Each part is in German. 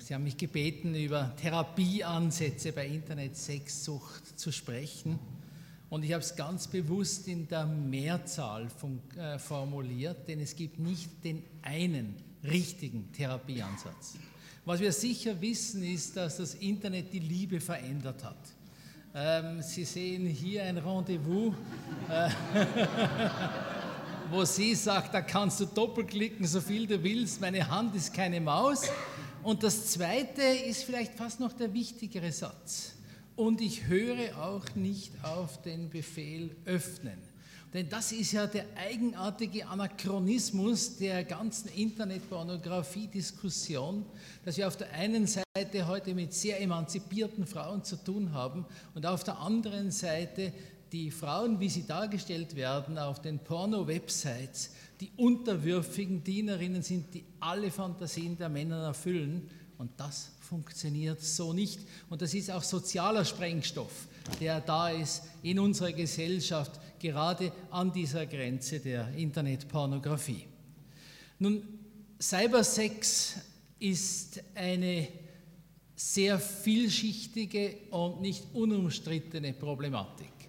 Sie haben mich gebeten, über Therapieansätze bei Internet-Sexsucht zu sprechen. Und ich habe es ganz bewusst in der Mehrzahl äh, formuliert, denn es gibt nicht den einen richtigen Therapieansatz. Was wir sicher wissen, ist, dass das Internet die Liebe verändert hat. Ähm, Sie sehen hier ein Rendezvous, äh, wo sie sagt, da kannst du doppelklicken, so viel du willst, meine Hand ist keine Maus. Und das Zweite ist vielleicht fast noch der wichtigere Satz. Und ich höre auch nicht auf den Befehl öffnen. Denn das ist ja der eigenartige Anachronismus der ganzen Internetpornografie-Diskussion, dass wir auf der einen Seite heute mit sehr emanzipierten Frauen zu tun haben und auf der anderen Seite die Frauen, wie sie dargestellt werden auf den Porno-Websites, die unterwürfigen Dienerinnen sind, die alle Fantasien der Männer erfüllen. Und das funktioniert so nicht. Und das ist auch sozialer Sprengstoff, der da ist in unserer Gesellschaft, gerade an dieser Grenze der Internetpornografie. Nun, Cybersex ist eine sehr vielschichtige und nicht unumstrittene Problematik.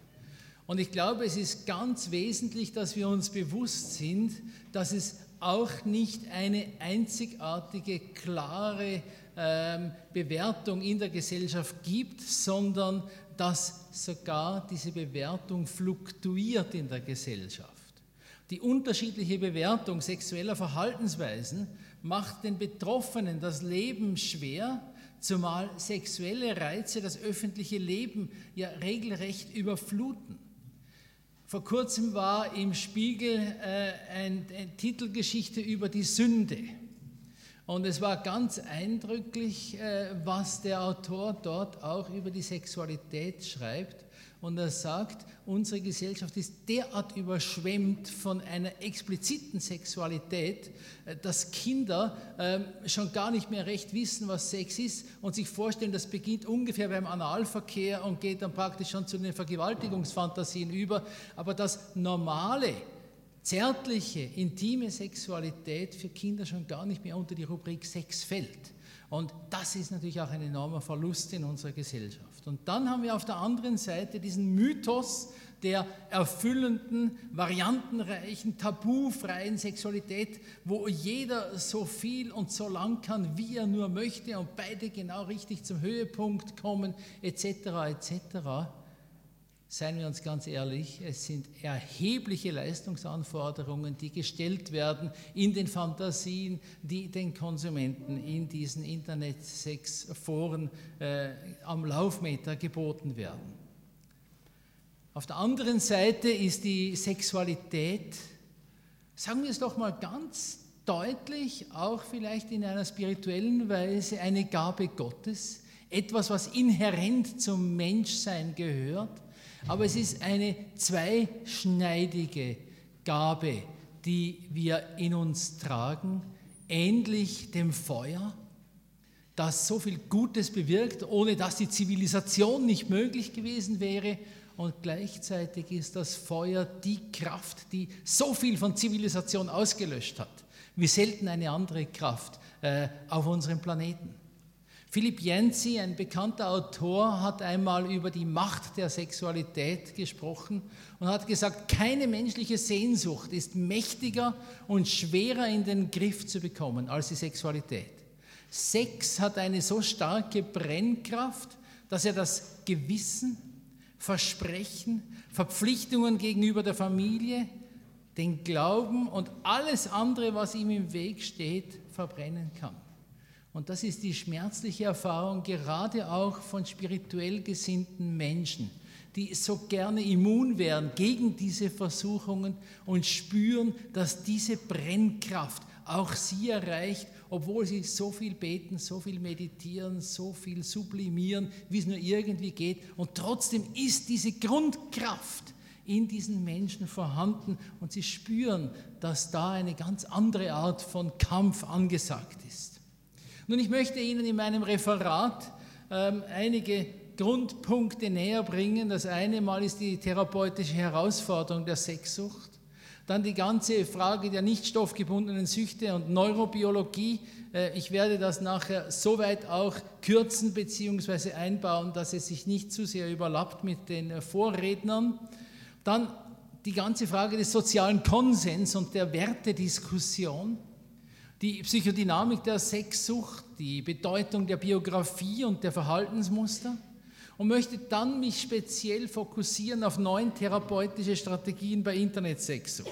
Und ich glaube, es ist ganz wesentlich, dass wir uns bewusst sind, dass es auch nicht eine einzigartige, klare ähm, Bewertung in der Gesellschaft gibt, sondern dass sogar diese Bewertung fluktuiert in der Gesellschaft. Die unterschiedliche Bewertung sexueller Verhaltensweisen macht den Betroffenen das Leben schwer, zumal sexuelle Reize das öffentliche Leben ja regelrecht überfluten. Vor kurzem war im Spiegel äh, eine ein Titelgeschichte über die Sünde. Und es war ganz eindrücklich, äh, was der Autor dort auch über die Sexualität schreibt. Und er sagt, unsere Gesellschaft ist derart überschwemmt von einer expliziten Sexualität, äh, dass Kinder ähm, schon gar nicht mehr recht wissen, was Sex ist und sich vorstellen, das beginnt ungefähr beim Analverkehr und geht dann praktisch schon zu den Vergewaltigungsfantasien über. Aber das normale, zärtliche, intime Sexualität für Kinder schon gar nicht mehr unter die Rubrik Sex fällt. Und das ist natürlich auch ein enormer Verlust in unserer Gesellschaft. Und dann haben wir auf der anderen Seite diesen Mythos der erfüllenden, variantenreichen, tabufreien Sexualität, wo jeder so viel und so lang kann, wie er nur möchte und beide genau richtig zum Höhepunkt kommen, etc. etc seien wir uns ganz ehrlich, es sind erhebliche Leistungsanforderungen, die gestellt werden in den Fantasien, die den Konsumenten in diesen Internet-Sex-Foren äh, am Laufmeter geboten werden. Auf der anderen Seite ist die Sexualität, sagen wir es doch mal ganz deutlich, auch vielleicht in einer spirituellen Weise eine Gabe Gottes, etwas, was inhärent zum Menschsein gehört aber es ist eine zweischneidige Gabe, die wir in uns tragen, ähnlich dem Feuer, das so viel Gutes bewirkt, ohne dass die Zivilisation nicht möglich gewesen wäre. Und gleichzeitig ist das Feuer die Kraft, die so viel von Zivilisation ausgelöscht hat, wie selten eine andere Kraft äh, auf unserem Planeten. Philipp Jensi, ein bekannter Autor, hat einmal über die Macht der Sexualität gesprochen und hat gesagt, keine menschliche Sehnsucht ist mächtiger und schwerer in den Griff zu bekommen als die Sexualität. Sex hat eine so starke Brennkraft, dass er das Gewissen, Versprechen, Verpflichtungen gegenüber der Familie, den Glauben und alles andere, was ihm im Weg steht, verbrennen kann. Und das ist die schmerzliche Erfahrung gerade auch von spirituell gesinnten Menschen, die so gerne immun wären gegen diese Versuchungen und spüren, dass diese Brennkraft auch sie erreicht, obwohl sie so viel beten, so viel meditieren, so viel sublimieren, wie es nur irgendwie geht. Und trotzdem ist diese Grundkraft in diesen Menschen vorhanden und sie spüren, dass da eine ganz andere Art von Kampf angesagt ist. Nun, ich möchte Ihnen in meinem Referat ähm, einige Grundpunkte näher bringen. Das eine Mal ist die therapeutische Herausforderung der Sexsucht. Dann die ganze Frage der nicht stoffgebundenen Süchte und Neurobiologie. Äh, ich werde das nachher soweit auch kürzen bzw. einbauen, dass es sich nicht zu sehr überlappt mit den äh, Vorrednern. Dann die ganze Frage des sozialen Konsens und der Wertediskussion, die Psychodynamik der Sexsucht, die Bedeutung der Biografie und der Verhaltensmuster und möchte dann mich speziell fokussieren auf neun therapeutische Strategien bei Internetsexsucht.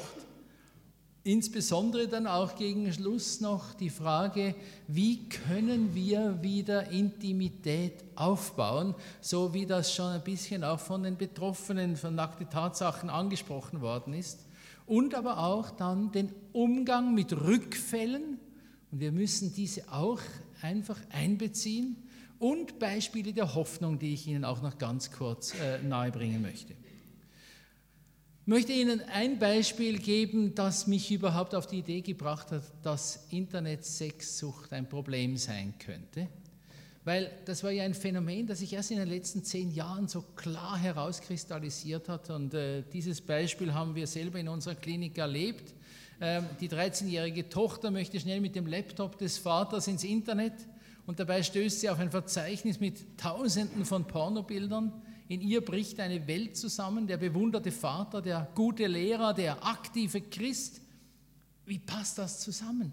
Insbesondere dann auch gegen Schluss noch die Frage, wie können wir wieder Intimität aufbauen, so wie das schon ein bisschen auch von den Betroffenen von nackte Tatsachen angesprochen worden ist. Und aber auch dann den Umgang mit Rückfällen, und wir müssen diese auch einfach einbeziehen, und Beispiele der Hoffnung, die ich Ihnen auch noch ganz kurz äh, nahebringen möchte. Ich möchte Ihnen ein Beispiel geben, das mich überhaupt auf die Idee gebracht hat, dass Internet-Sexsucht ein Problem sein könnte. Weil das war ja ein Phänomen, das sich erst in den letzten zehn Jahren so klar herauskristallisiert hat. Und äh, dieses Beispiel haben wir selber in unserer Klinik erlebt. Ähm, die 13-jährige Tochter möchte schnell mit dem Laptop des Vaters ins Internet und dabei stößt sie auf ein Verzeichnis mit Tausenden von Pornobildern in ihr bricht eine Welt zusammen, der bewunderte Vater, der gute Lehrer, der aktive Christ. Wie passt das zusammen?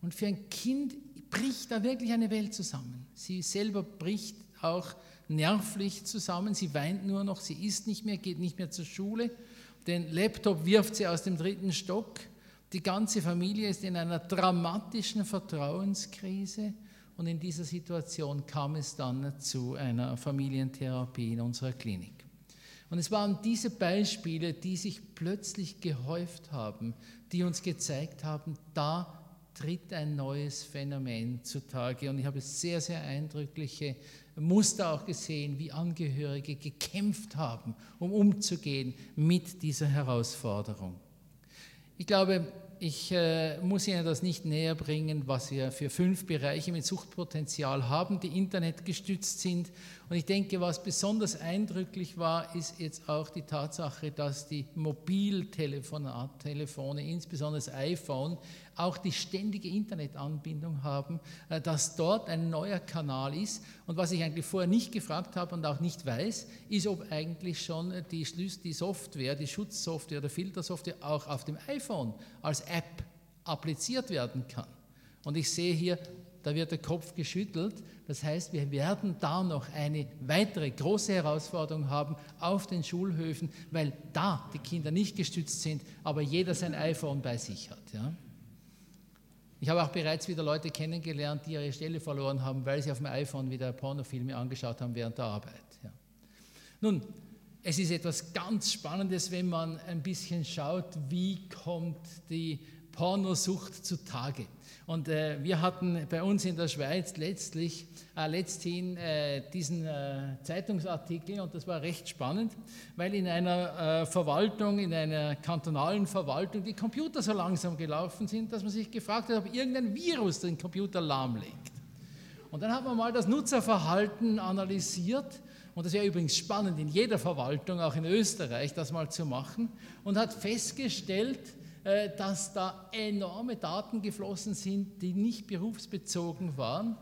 Und für ein Kind bricht da wirklich eine Welt zusammen. Sie selber bricht auch nervlich zusammen, sie weint nur noch, sie isst nicht mehr, geht nicht mehr zur Schule, den Laptop wirft sie aus dem dritten Stock. Die ganze Familie ist in einer dramatischen Vertrauenskrise. Und in dieser Situation kam es dann zu einer Familientherapie in unserer Klinik. Und es waren diese Beispiele, die sich plötzlich gehäuft haben, die uns gezeigt haben, da tritt ein neues Phänomen zutage. Und ich habe sehr, sehr eindrückliche Muster auch gesehen, wie Angehörige gekämpft haben, um umzugehen mit dieser Herausforderung. Ich glaube, ich äh, muss Ihnen das nicht näher bringen, was wir für fünf Bereiche mit Suchtpotenzial haben, die internetgestützt sind. Und ich denke, was besonders eindrücklich war, ist jetzt auch die Tatsache, dass die Mobiltelefone, insbesondere das iPhone, auch die ständige Internetanbindung haben, äh, dass dort ein neuer Kanal ist. Und was ich eigentlich vorher nicht gefragt habe und auch nicht weiß, ist, ob eigentlich schon die, die Software, die Schutzsoftware oder Filtersoftware auch auf dem iPhone als App appliziert werden kann. Und ich sehe hier, da wird der Kopf geschüttelt. Das heißt, wir werden da noch eine weitere große Herausforderung haben auf den Schulhöfen, weil da die Kinder nicht gestützt sind, aber jeder sein iPhone bei sich hat. Ja? Ich habe auch bereits wieder Leute kennengelernt, die ihre Stelle verloren haben, weil sie auf dem iPhone wieder Pornofilme angeschaut haben während der Arbeit. Ja. Nun, es ist etwas ganz Spannendes, wenn man ein bisschen schaut, wie kommt die Pornosucht zutage. Und äh, wir hatten bei uns in der Schweiz letztlich äh, letzthin äh, diesen äh, Zeitungsartikel und das war recht spannend, weil in einer äh, Verwaltung, in einer kantonalen Verwaltung die Computer so langsam gelaufen sind, dass man sich gefragt hat, ob irgendein Virus den Computer lahmlegt. Und dann hat man mal das Nutzerverhalten analysiert und das wäre übrigens spannend in jeder Verwaltung, auch in Österreich, das mal zu machen und hat festgestellt, dass da enorme Daten geflossen sind, die nicht berufsbezogen waren.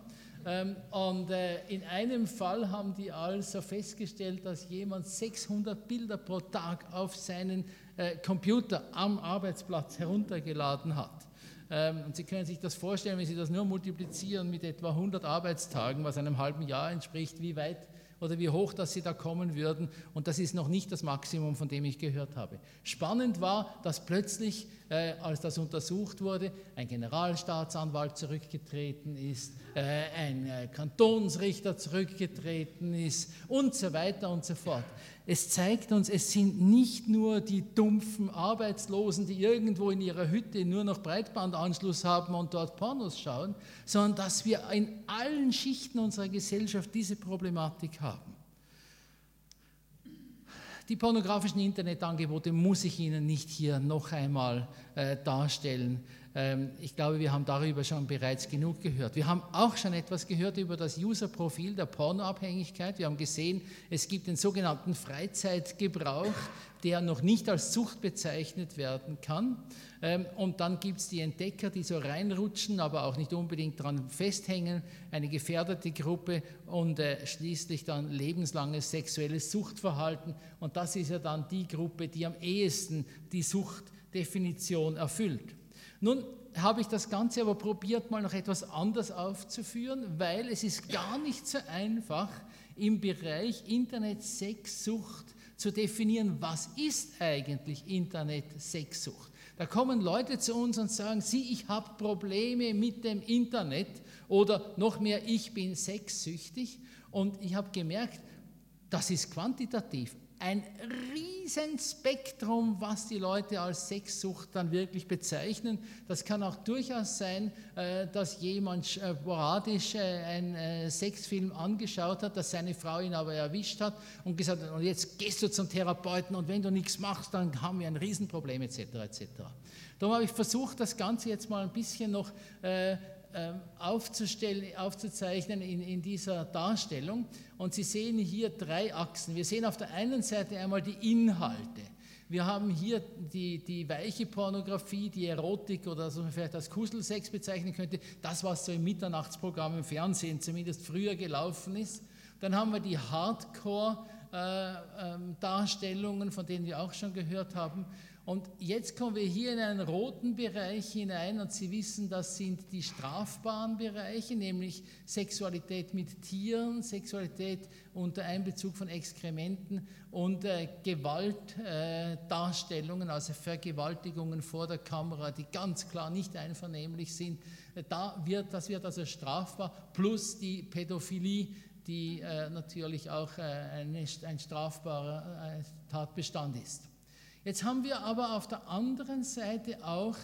Ähm, und äh, in einem Fall haben die also festgestellt, dass jemand 600 Bilder pro Tag auf seinen äh, Computer am Arbeitsplatz heruntergeladen hat. Ähm, und Sie können sich das vorstellen, wenn Sie das nur multiplizieren mit etwa 100 Arbeitstagen, was einem halben Jahr entspricht, wie weit oder wie hoch dass sie da kommen würden. Und das ist noch nicht das Maximum, von dem ich gehört habe. Spannend war, dass plötzlich, äh, als das untersucht wurde, ein Generalstaatsanwalt zurückgetreten ist, äh, ein äh, Kantonsrichter zurückgetreten ist und so weiter und so fort. Es zeigt uns, es sind nicht nur die dumpfen Arbeitslosen, die irgendwo in ihrer Hütte nur noch Breitbandanschluss haben und dort Pornos schauen, sondern dass wir in allen Schichten unserer Gesellschaft diese Problematik haben. Die pornografischen Internetangebote muss ich Ihnen nicht hier noch einmal äh, darstellen. Ähm, ich glaube, wir haben darüber schon bereits genug gehört. Wir haben auch schon etwas gehört über das User-Profil der Pornoabhängigkeit. Wir haben gesehen, es gibt den sogenannten Freizeitgebrauch, der noch nicht als Sucht bezeichnet werden kann. Ähm, und dann gibt es die Entdecker, die so reinrutschen, aber auch nicht unbedingt daran festhängen, eine gefährdete Gruppe und äh, schließlich dann lebenslanges sexuelles Suchtverhalten. Und das ist ja dann die Gruppe, die am ehesten die Suchtdefinition erfüllt. Nun habe ich das Ganze aber probiert, mal noch etwas anders aufzuführen, weil es ist gar nicht so einfach im Bereich Internet-Sexsucht zu definieren, was ist eigentlich Internet-Sexsucht. Da kommen Leute zu uns und sagen, Sie, ich habe Probleme mit dem Internet oder noch mehr, ich bin sexsüchtig. Und ich habe gemerkt, das ist quantitativ ein Riesenspektrum, was die Leute als Sexsucht dann wirklich bezeichnen. Das kann auch durchaus sein, äh, dass jemand äh, sporadisch äh, einen Sexfilm angeschaut hat, dass seine Frau ihn aber erwischt hat und gesagt hat, und jetzt gehst du zum Therapeuten und wenn du nichts machst, dann haben wir ein Riesenproblem etc. etc. Darum habe ich versucht, das Ganze jetzt mal ein bisschen noch aufzustellen, aufzuzeichnen in, in dieser Darstellung. Und Sie sehen hier drei Achsen. Wir sehen auf der einen Seite einmal die Inhalte. Wir haben hier die, die weiche Pornografie, die Erotik oder was man vielleicht als Kuschelsex bezeichnen könnte, das, was so im Mitternachtsprogramm im Fernsehen zumindest früher gelaufen ist. Dann haben wir die Hardcore-Darstellungen, äh, ähm, von denen wir auch schon gehört haben. Und jetzt kommen wir hier in einen roten Bereich hinein und Sie wissen, das sind die strafbaren Bereiche, nämlich Sexualität mit Tieren, Sexualität unter Einbezug von Exkrementen und äh, Gewaltdarstellungen, äh, also Vergewaltigungen vor der Kamera, die ganz klar nicht einvernehmlich sind. Äh, da wird, das wird also strafbar, plus die Pädophilie, die äh, natürlich auch äh, ein, ein strafbarer äh, Tatbestand ist. Jetzt haben wir aber auf der anderen Seite auch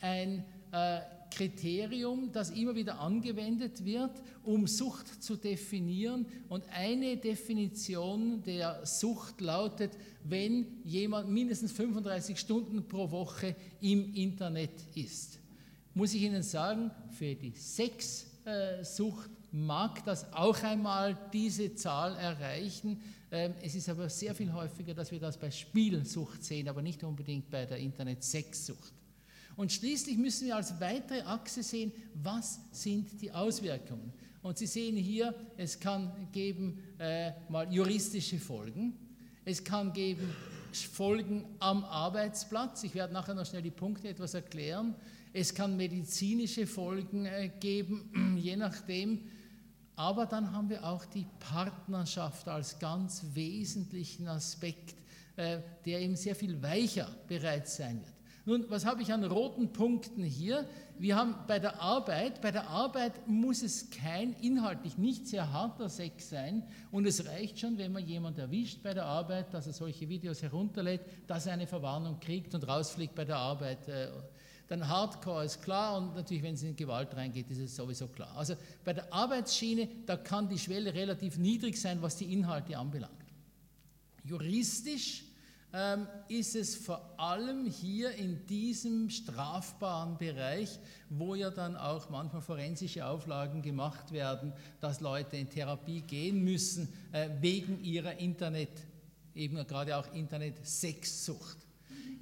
ein äh, Kriterium, das immer wieder angewendet wird, um Sucht zu definieren. Und eine Definition der Sucht lautet, wenn jemand mindestens 35 Stunden pro Woche im Internet ist. Muss ich Ihnen sagen, für die Sexsucht mag das auch einmal diese Zahl erreichen. Ähm, es ist aber sehr viel häufiger, dass wir das bei Spielsucht sehen, aber nicht unbedingt bei der Internet-Sexsucht. Und schließlich müssen wir als weitere Achse sehen, was sind die Auswirkungen. Und Sie sehen hier, es kann geben äh, mal juristische Folgen, es kann geben Folgen am Arbeitsplatz. Ich werde nachher noch schnell die Punkte etwas erklären. Es kann medizinische Folgen äh, geben, je nachdem, aber dann haben wir auch die Partnerschaft als ganz wesentlichen Aspekt, äh, der eben sehr viel weicher bereits sein wird. Nun, was habe ich an roten Punkten hier? Wir haben bei der Arbeit, bei der Arbeit muss es kein inhaltlich nicht sehr harter Sex sein und es reicht schon, wenn man jemand erwischt bei der Arbeit, dass er solche Videos herunterlädt, dass er eine Verwarnung kriegt und rausfliegt bei der Arbeit. Äh, dann Hardcore ist klar und natürlich, wenn es in Gewalt reingeht, ist es sowieso klar. Also bei der Arbeitsschiene, da kann die Schwelle relativ niedrig sein, was die Inhalte anbelangt. Juristisch ähm, ist es vor allem hier in diesem strafbaren Bereich, wo ja dann auch manchmal forensische Auflagen gemacht werden, dass Leute in Therapie gehen müssen äh, wegen ihrer Internet, eben gerade auch Internet-Sexsucht.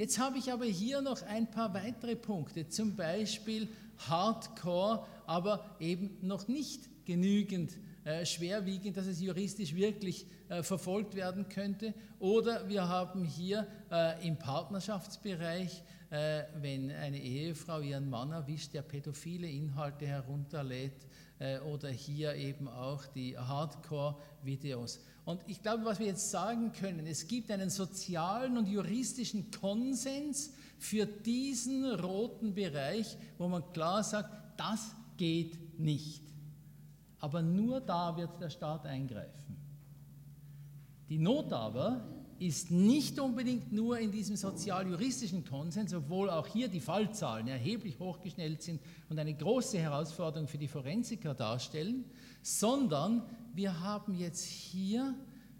Jetzt habe ich aber hier noch ein paar weitere Punkte, zum Beispiel Hardcore, aber eben noch nicht genügend äh, schwerwiegend, dass es juristisch wirklich äh, verfolgt werden könnte. Oder wir haben hier äh, im Partnerschaftsbereich, äh, wenn eine Ehefrau ihren Mann erwischt, der pädophile Inhalte herunterlädt, äh, oder hier eben auch die Hardcore-Videos. Und ich glaube, was wir jetzt sagen können, es gibt einen sozialen und juristischen Konsens für diesen roten Bereich, wo man klar sagt, das geht nicht. Aber nur da wird der Staat eingreifen. Die Not aber ist nicht unbedingt nur in diesem sozial-juristischen Konsens, obwohl auch hier die Fallzahlen erheblich hochgeschnellt sind und eine große Herausforderung für die Forensiker darstellen, sondern wir haben jetzt hier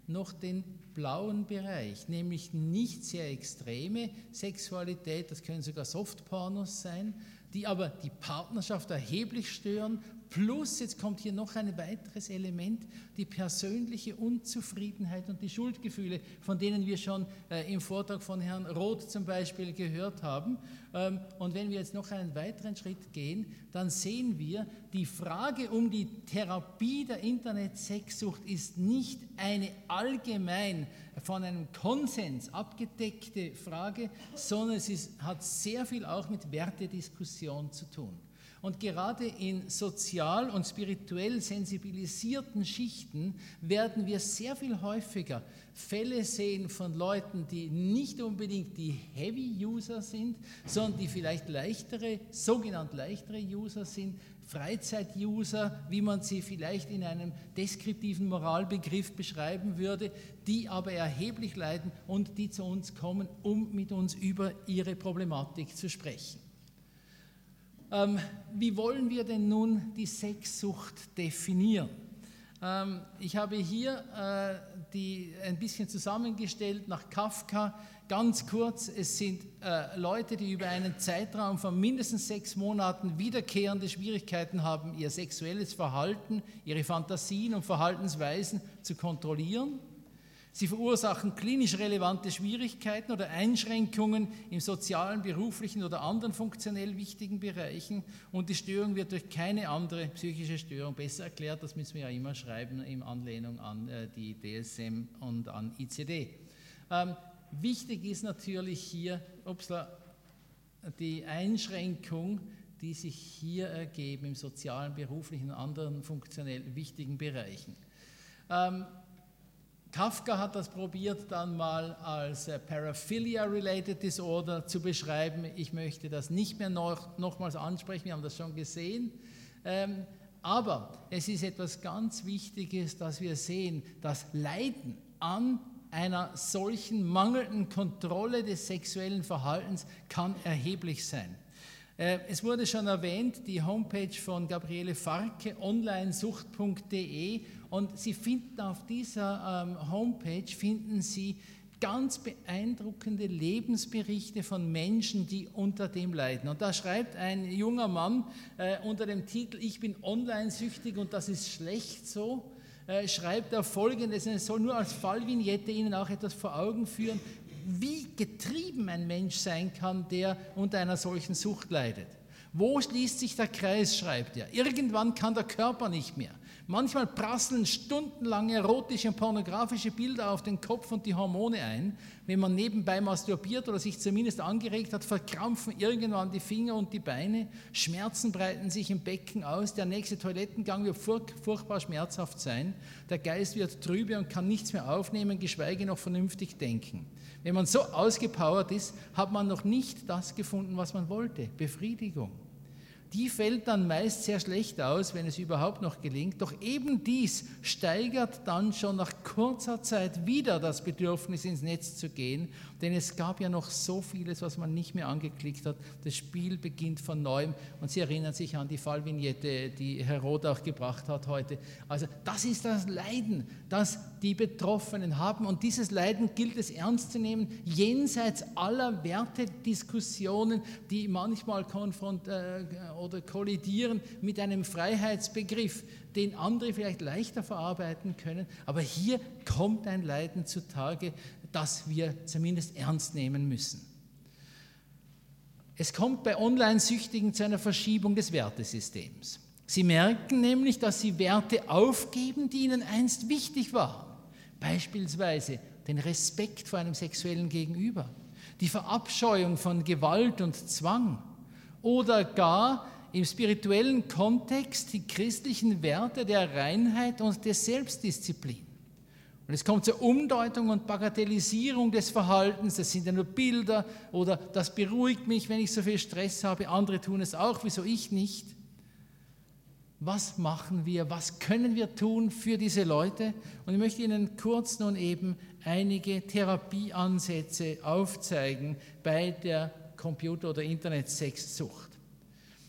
noch den blauen Bereich, nämlich nicht sehr extreme Sexualität, das können sogar Softpornos sein, die aber die Partnerschaft erheblich stören Plus, jetzt kommt hier noch ein weiteres Element, die persönliche Unzufriedenheit und die Schuldgefühle, von denen wir schon äh, im Vortrag von Herrn Roth zum Beispiel gehört haben. Ähm, und wenn wir jetzt noch einen weiteren Schritt gehen, dann sehen wir, die Frage um die Therapie der Internet-Sexsucht ist nicht eine allgemein von einem Konsens abgedeckte Frage, sondern es ist, hat sehr viel auch mit Wertediskussion zu tun. Und gerade in sozial und spirituell sensibilisierten Schichten werden wir sehr viel häufiger Fälle sehen von Leuten, die nicht unbedingt die Heavy-User sind, sondern die vielleicht leichtere, sogenannt leichtere User sind, Freizeit-User, wie man sie vielleicht in einem deskriptiven Moralbegriff beschreiben würde, die aber erheblich leiden und die zu uns kommen, um mit uns über ihre Problematik zu sprechen. Ähm, wie wollen wir denn nun die Sexsucht definieren? Ähm, ich habe hier äh, die ein bisschen zusammengestellt nach Kafka. Ganz kurz, es sind äh, Leute, die über einen Zeitraum von mindestens sechs Monaten wiederkehrende Schwierigkeiten haben, ihr sexuelles Verhalten, ihre Fantasien und Verhaltensweisen zu kontrollieren. Sie verursachen klinisch relevante Schwierigkeiten oder Einschränkungen im sozialen, beruflichen oder anderen funktionell wichtigen Bereichen und die Störung wird durch keine andere psychische Störung besser erklärt. Das müssen wir ja immer schreiben in Anlehnung an äh, die DSM und an ICD. Ähm, wichtig ist natürlich hier upsla, die Einschränkung, die sich hier ergeben im sozialen, beruflichen und anderen funktionell wichtigen Bereichen. Ähm, Kafka hat das probiert dann mal als äh, Paraphilia-Related Disorder zu beschreiben. Ich möchte das nicht mehr noch, nochmals ansprechen, wir haben das schon gesehen. Ähm, aber es ist etwas ganz Wichtiges, dass wir sehen, das Leiden an einer solchen mangelnden Kontrolle des sexuellen Verhaltens kann erheblich sein. Äh, es wurde schon erwähnt, die Homepage von Gabriele Farke, onlinesucht.de und Sie finden auf dieser ähm, Homepage finden Sie ganz beeindruckende Lebensberichte von Menschen, die unter dem leiden. Und da schreibt ein junger Mann äh, unter dem Titel Ich bin online süchtig und das ist schlecht so, äh, schreibt er folgendes, es soll nur als Fallvignette Ihnen auch etwas vor Augen führen, wie getrieben ein Mensch sein kann, der unter einer solchen Sucht leidet. Wo schließt sich der Kreis, schreibt er. Irgendwann kann der Körper nicht mehr. Manchmal prasseln stundenlange erotische und pornografische Bilder auf den Kopf und die Hormone ein. Wenn man nebenbei masturbiert oder sich zumindest angeregt hat, verkrampfen irgendwann die Finger und die Beine. Schmerzen breiten sich im Becken aus. Der nächste Toilettengang wird furchtbar schmerzhaft sein. Der Geist wird trübe und kann nichts mehr aufnehmen, geschweige noch vernünftig denken. Wenn man so ausgepowert ist, hat man noch nicht das gefunden, was man wollte. Befriedigung die fällt dann meist sehr schlecht aus, wenn es überhaupt noch gelingt. Doch eben dies steigert dann schon nach kurzer Zeit wieder das Bedürfnis, ins Netz zu gehen, denn es gab ja noch so vieles, was man nicht mehr angeklickt hat. Das Spiel beginnt von neuem und Sie erinnern sich an die Fallvignette, die Herr Roth auch gebracht hat heute. Also das ist das Leiden, das die Betroffenen haben und dieses Leiden gilt es ernst zu nehmen, jenseits aller Wertediskussionen, die manchmal konfront äh, oder kollidieren mit einem Freiheitsbegriff, den andere vielleicht leichter verarbeiten können. Aber hier kommt ein Leiden zutage, das wir zumindest ernst nehmen müssen. Es kommt bei Online-Süchtigen zu einer Verschiebung des Wertesystems. Sie merken nämlich, dass sie Werte aufgeben, die ihnen einst wichtig waren. Beispielsweise den Respekt vor einem sexuellen Gegenüber, die Verabscheuung von Gewalt und Zwang oder gar im spirituellen Kontext die christlichen Werte der Reinheit und der Selbstdisziplin. Und es kommt zur Umdeutung und Bagatellisierung des Verhaltens. Das sind ja nur Bilder oder das beruhigt mich, wenn ich so viel Stress habe. Andere tun es auch, wieso ich nicht? Was machen wir? Was können wir tun für diese Leute? Und ich möchte Ihnen kurz nun eben einige Therapieansätze aufzeigen bei der Computer- oder Internet-Sexsucht.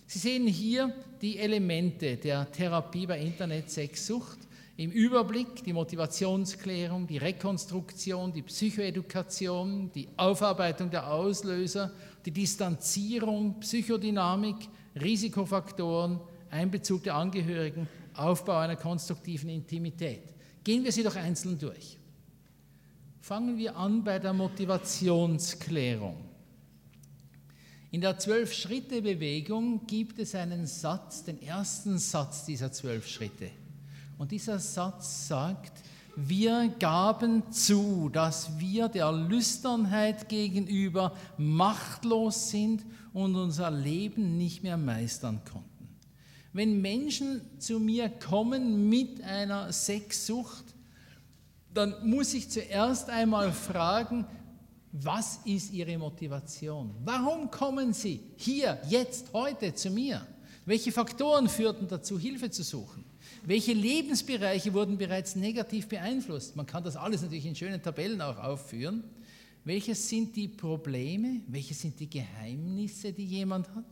Sie sehen hier die Elemente der Therapie bei Internet-Sexsucht. Im Überblick die Motivationsklärung, die Rekonstruktion, die Psychoedukation, die Aufarbeitung der Auslöser, die Distanzierung, Psychodynamik, Risikofaktoren, Einbezug der Angehörigen, Aufbau einer konstruktiven Intimität. Gehen wir sie doch einzeln durch. Fangen wir an bei der Motivationsklärung. In der Zwölf-Schritte-Bewegung gibt es einen Satz, den ersten Satz dieser zwölf Schritte. Und dieser Satz sagt, wir gaben zu, dass wir der Lüsternheit gegenüber machtlos sind und unser Leben nicht mehr meistern konnten. Wenn Menschen zu mir kommen mit einer Sexsucht, dann muss ich zuerst einmal fragen, was ist ihre Motivation? Warum kommen sie hier, jetzt, heute zu mir? Welche Faktoren führten dazu, Hilfe zu suchen? Welche Lebensbereiche wurden bereits negativ beeinflusst? Man kann das alles natürlich in schönen Tabellen auch aufführen. Welche sind die Probleme? Welche sind die Geheimnisse, die jemand hat?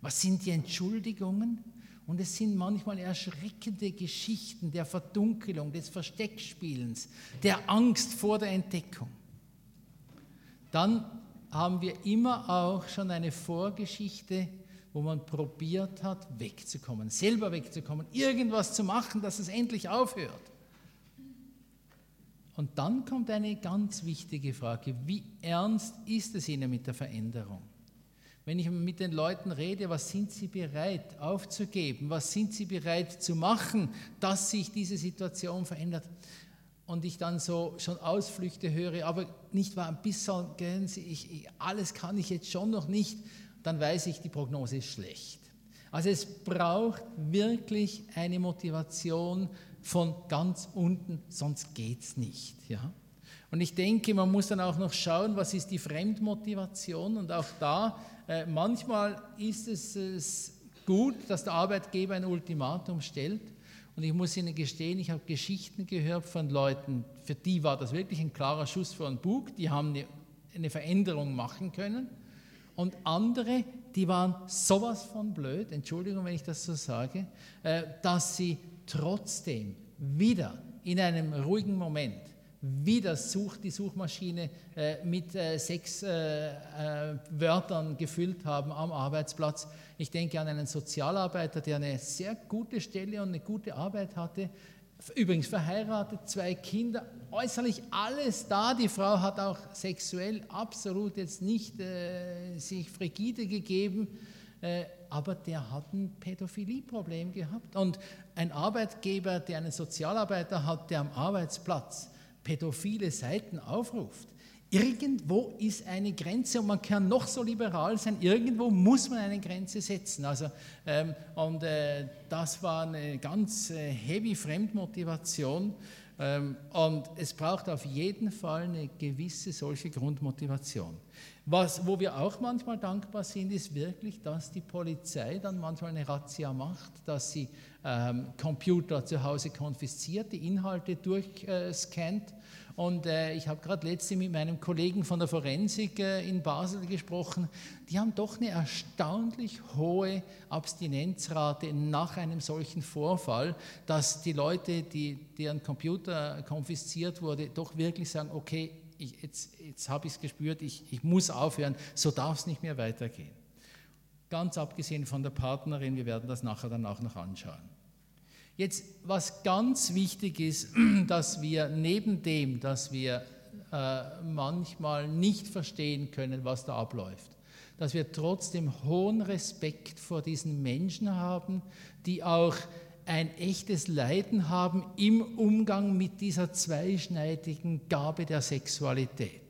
Was sind die Entschuldigungen? Und es sind manchmal erschreckende Geschichten der Verdunkelung, des Versteckspielens, der Angst vor der Entdeckung. Dann haben wir immer auch schon eine Vorgeschichte, wo man probiert hat, wegzukommen, selber wegzukommen, irgendwas zu machen, dass es endlich aufhört. Und dann kommt eine ganz wichtige Frage, wie ernst ist es Ihnen mit der Veränderung? Wenn ich mit den Leuten rede, was sind sie bereit aufzugeben? Was sind sie bereit zu machen, dass sich diese Situation verändert? Und ich dann so schon Ausflüchte höre, aber nicht wahr, ein bisschen, ich, alles kann ich jetzt schon noch nicht, dann weiß ich, die Prognose ist schlecht. Also es braucht wirklich eine Motivation von ganz unten, sonst geht es nicht. Ja? Und ich denke, man muss dann auch noch schauen, was ist die Fremdmotivation und auch da äh, manchmal ist es gut, dass der Arbeitgeber ein Ultimatum stellt. Und ich muss Ihnen gestehen, ich habe Geschichten gehört von Leuten, für die war das wirklich ein klarer Schuss vor den Bug, die haben eine, eine Veränderung machen können. Und andere, die waren sowas von blöd, Entschuldigung, wenn ich das so sage, äh, dass sie trotzdem wieder in einem ruhigen Moment wieder sucht die Suchmaschine äh, mit äh, sechs Wörtern gefüllt haben am Arbeitsplatz. Ich denke an einen Sozialarbeiter, der eine sehr gute Stelle und eine gute Arbeit hatte. Übrigens verheiratet, zwei Kinder, äußerlich alles da. Die Frau hat auch sexuell absolut jetzt nicht äh, sich frigide gegeben, äh, aber der hat ein Pädophilie-Problem gehabt. Und ein Arbeitgeber, der einen Sozialarbeiter hat, der am Arbeitsplatz pädophile Seiten aufruft. Irgendwo ist eine Grenze und man kann noch so liberal sein, irgendwo muss man eine Grenze setzen. Also, ähm, und äh, das war eine ganz äh, heavy Fremdmotivation ähm, und es braucht auf jeden Fall eine gewisse solche Grundmotivation. Was, wo wir auch manchmal dankbar sind, ist wirklich, dass die Polizei dann manchmal eine Razzia macht, dass sie ähm, Computer zu Hause konfisziert, die Inhalte durchscannt. Äh, und äh, ich habe gerade letzte mit meinem Kollegen von der Forensik äh, in Basel gesprochen. Die haben doch eine erstaunlich hohe Abstinenzrate nach einem solchen Vorfall, dass die Leute, die, deren Computer konfisziert wurde, doch wirklich sagen, okay, ich, jetzt, jetzt habe ich es gespürt, ich, ich muss aufhören, so darf es nicht mehr weitergehen. Ganz abgesehen von der Partnerin, wir werden das nachher dann auch noch anschauen. Jetzt, was ganz wichtig ist, dass wir neben dem, dass wir äh, manchmal nicht verstehen können, was da abläuft, dass wir trotzdem hohen Respekt vor diesen Menschen haben, die auch ein echtes Leiden haben im Umgang mit dieser zweischneidigen Gabe der Sexualität.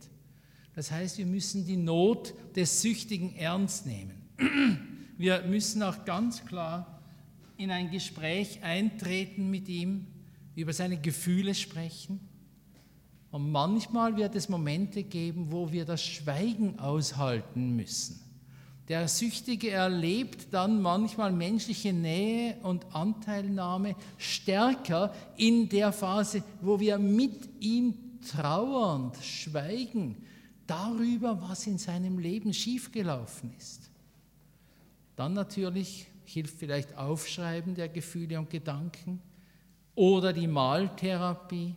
Das heißt, wir müssen die Not des Süchtigen ernst nehmen. Wir müssen auch ganz klar in ein Gespräch eintreten mit ihm, über seine Gefühle sprechen. Und manchmal wird es Momente geben, wo wir das Schweigen aushalten müssen. Der Süchtige erlebt dann manchmal menschliche Nähe und Anteilnahme stärker in der Phase, wo wir mit ihm trauernd schweigen darüber, was in seinem Leben schiefgelaufen ist. Dann natürlich hilft vielleicht Aufschreiben der Gefühle und Gedanken. oder die Maltherapie.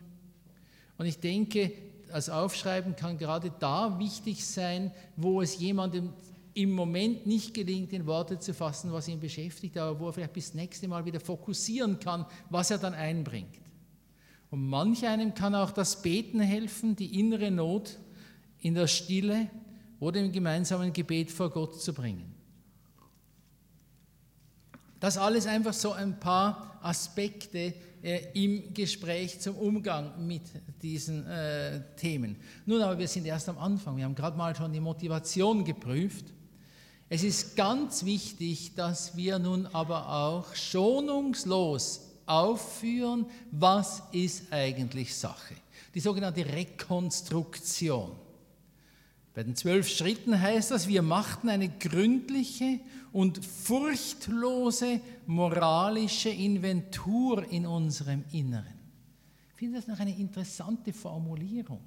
Und ich denke, das Aufschreiben kann gerade da wichtig sein, wo es jemandem im Moment nicht gelingt, in Worte zu fassen, was ihn beschäftigt, aber wo er vielleicht bis nächste Mal wieder fokussieren kann, was er dann einbringt. Und manch einem kann auch das Beten helfen, die innere Not in der Stille oder im gemeinsamen Gebet vor Gott zu bringen. Das alles einfach so ein paar Aspekte äh, im Gespräch zum Umgang mit diesen äh, Themen. Nun aber, wir sind erst am Anfang. Wir haben gerade mal schon die Motivation geprüft. Es ist ganz wichtig, dass wir nun aber auch schonungslos aufführen, was ist eigentlich Sache. Die sogenannte Rekonstruktion. Bei den zwölf Schritten heißt das, wir machten eine gründliche und furchtlose moralische Inventur in unserem Inneren. Ich finde das noch eine interessante Formulierung.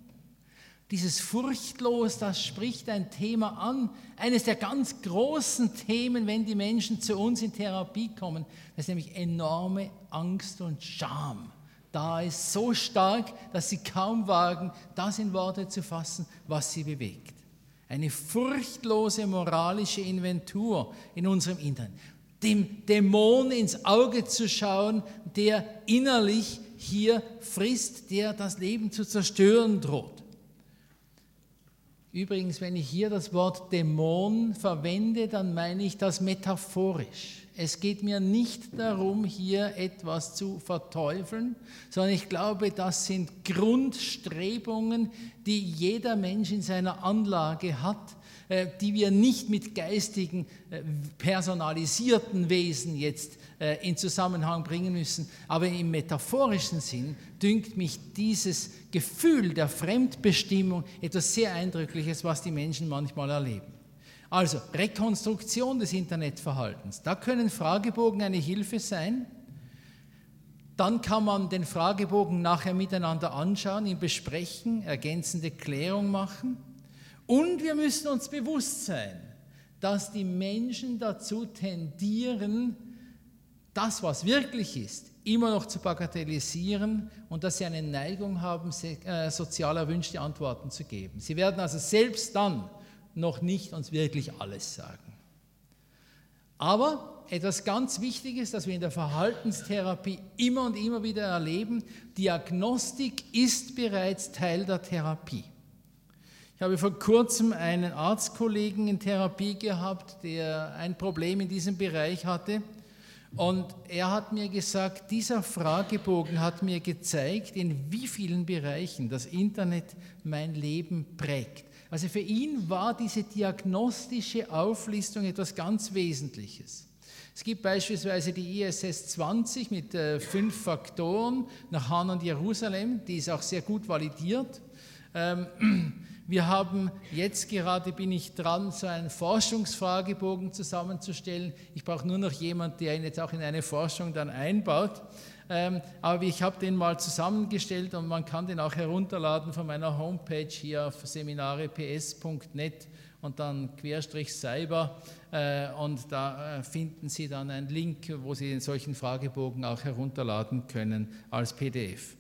Dieses Furchtlos, das spricht ein Thema an, eines der ganz großen Themen, wenn die Menschen zu uns in Therapie kommen, das ist nämlich enorme Angst und Scham. Da ist so stark, dass sie kaum wagen, das in Worte zu fassen, was sie bewegt. Eine furchtlose moralische Inventur in unserem Inneren. Dem Dämon ins Auge zu schauen, der innerlich hier frisst, der das Leben zu zerstören droht. Übrigens, wenn ich hier das Wort Dämon verwende, dann meine ich das metaphorisch. Es geht mir nicht darum, hier etwas zu verteufeln, sondern ich glaube, das sind Grundstrebungen, die jeder Mensch in seiner Anlage hat, äh, die wir nicht mit geistigen, äh, personalisierten Wesen jetzt äh, in Zusammenhang bringen müssen. Aber im metaphorischen Sinn dünkt mich dieses Gefühl der Fremdbestimmung etwas sehr Eindrückliches, was die Menschen manchmal erleben. Also Rekonstruktion des Internetverhaltens. Da können Fragebogen eine Hilfe sein. Dann kann man den Fragebogen nachher miteinander anschauen, ihn besprechen, ergänzende Klärung machen. Und wir müssen uns bewusst sein, dass die Menschen dazu tendieren, das, was wirklich ist, immer noch zu bagatellisieren und dass sie eine Neigung haben, äh, sozial erwünschte Antworten zu geben. Sie werden also selbst dann noch nicht uns wirklich alles sagen. Aber etwas ganz Wichtiges, das wir in der Verhaltenstherapie immer und immer wieder erleben, Diagnostik ist bereits Teil der Therapie. Ich habe vor kurzem einen Arztkollegen in Therapie gehabt, der ein Problem in diesem Bereich hatte. Und er hat mir gesagt, dieser Fragebogen hat mir gezeigt, in wie vielen Bereichen das Internet mein Leben prägt. Also für ihn war diese diagnostische Auflistung etwas ganz Wesentliches. Es gibt beispielsweise die ISS 20 mit äh, fünf Faktoren nach Han und Jerusalem, die ist auch sehr gut validiert. Ähm, wir haben jetzt gerade, bin ich dran, so einen Forschungsfragebogen zusammenzustellen. Ich brauche nur noch jemanden, der ihn jetzt auch in eine Forschung dann einbaut. Ähm, aber ich habe den mal zusammengestellt und man kann den auch herunterladen von meiner Homepage hier auf seminareps.net und dann Querstrich Cyber äh, und da äh, finden Sie dann einen Link, wo Sie den solchen Fragebogen auch herunterladen können als PDF.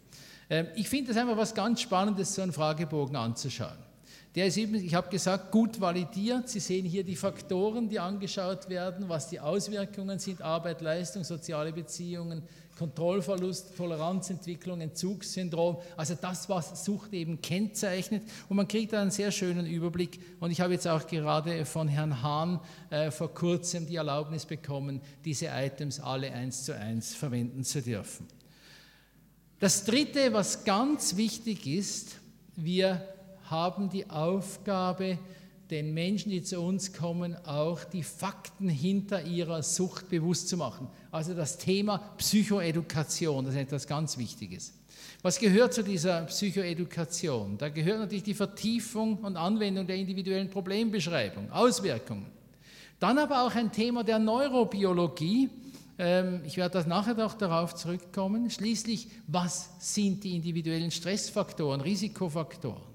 Ähm, ich finde es einfach was ganz Spannendes, so einen Fragebogen anzuschauen. Der ist eben, ich habe gesagt, gut validiert. Sie sehen hier die Faktoren, die angeschaut werden, was die Auswirkungen sind, Arbeit, Leistung, soziale Beziehungen, Kontrollverlust, Toleranzentwicklung, Entzugssyndrom, also das, was Sucht eben kennzeichnet. Und man kriegt da einen sehr schönen Überblick. Und ich habe jetzt auch gerade von Herrn Hahn äh, vor kurzem die Erlaubnis bekommen, diese Items alle eins zu eins verwenden zu dürfen. Das Dritte, was ganz wichtig ist, wir haben die Aufgabe, den Menschen, die zu uns kommen, auch die Fakten hinter ihrer Sucht bewusst zu machen. Also das Thema Psychoedukation, das ist etwas ganz Wichtiges. Was gehört zu dieser Psychoedukation? Da gehört natürlich die Vertiefung und Anwendung der individuellen Problembeschreibung, Auswirkungen. Dann aber auch ein Thema der Neurobiologie. Ähm, ich werde das nachher noch darauf zurückkommen. Schließlich, was sind die individuellen Stressfaktoren, Risikofaktoren?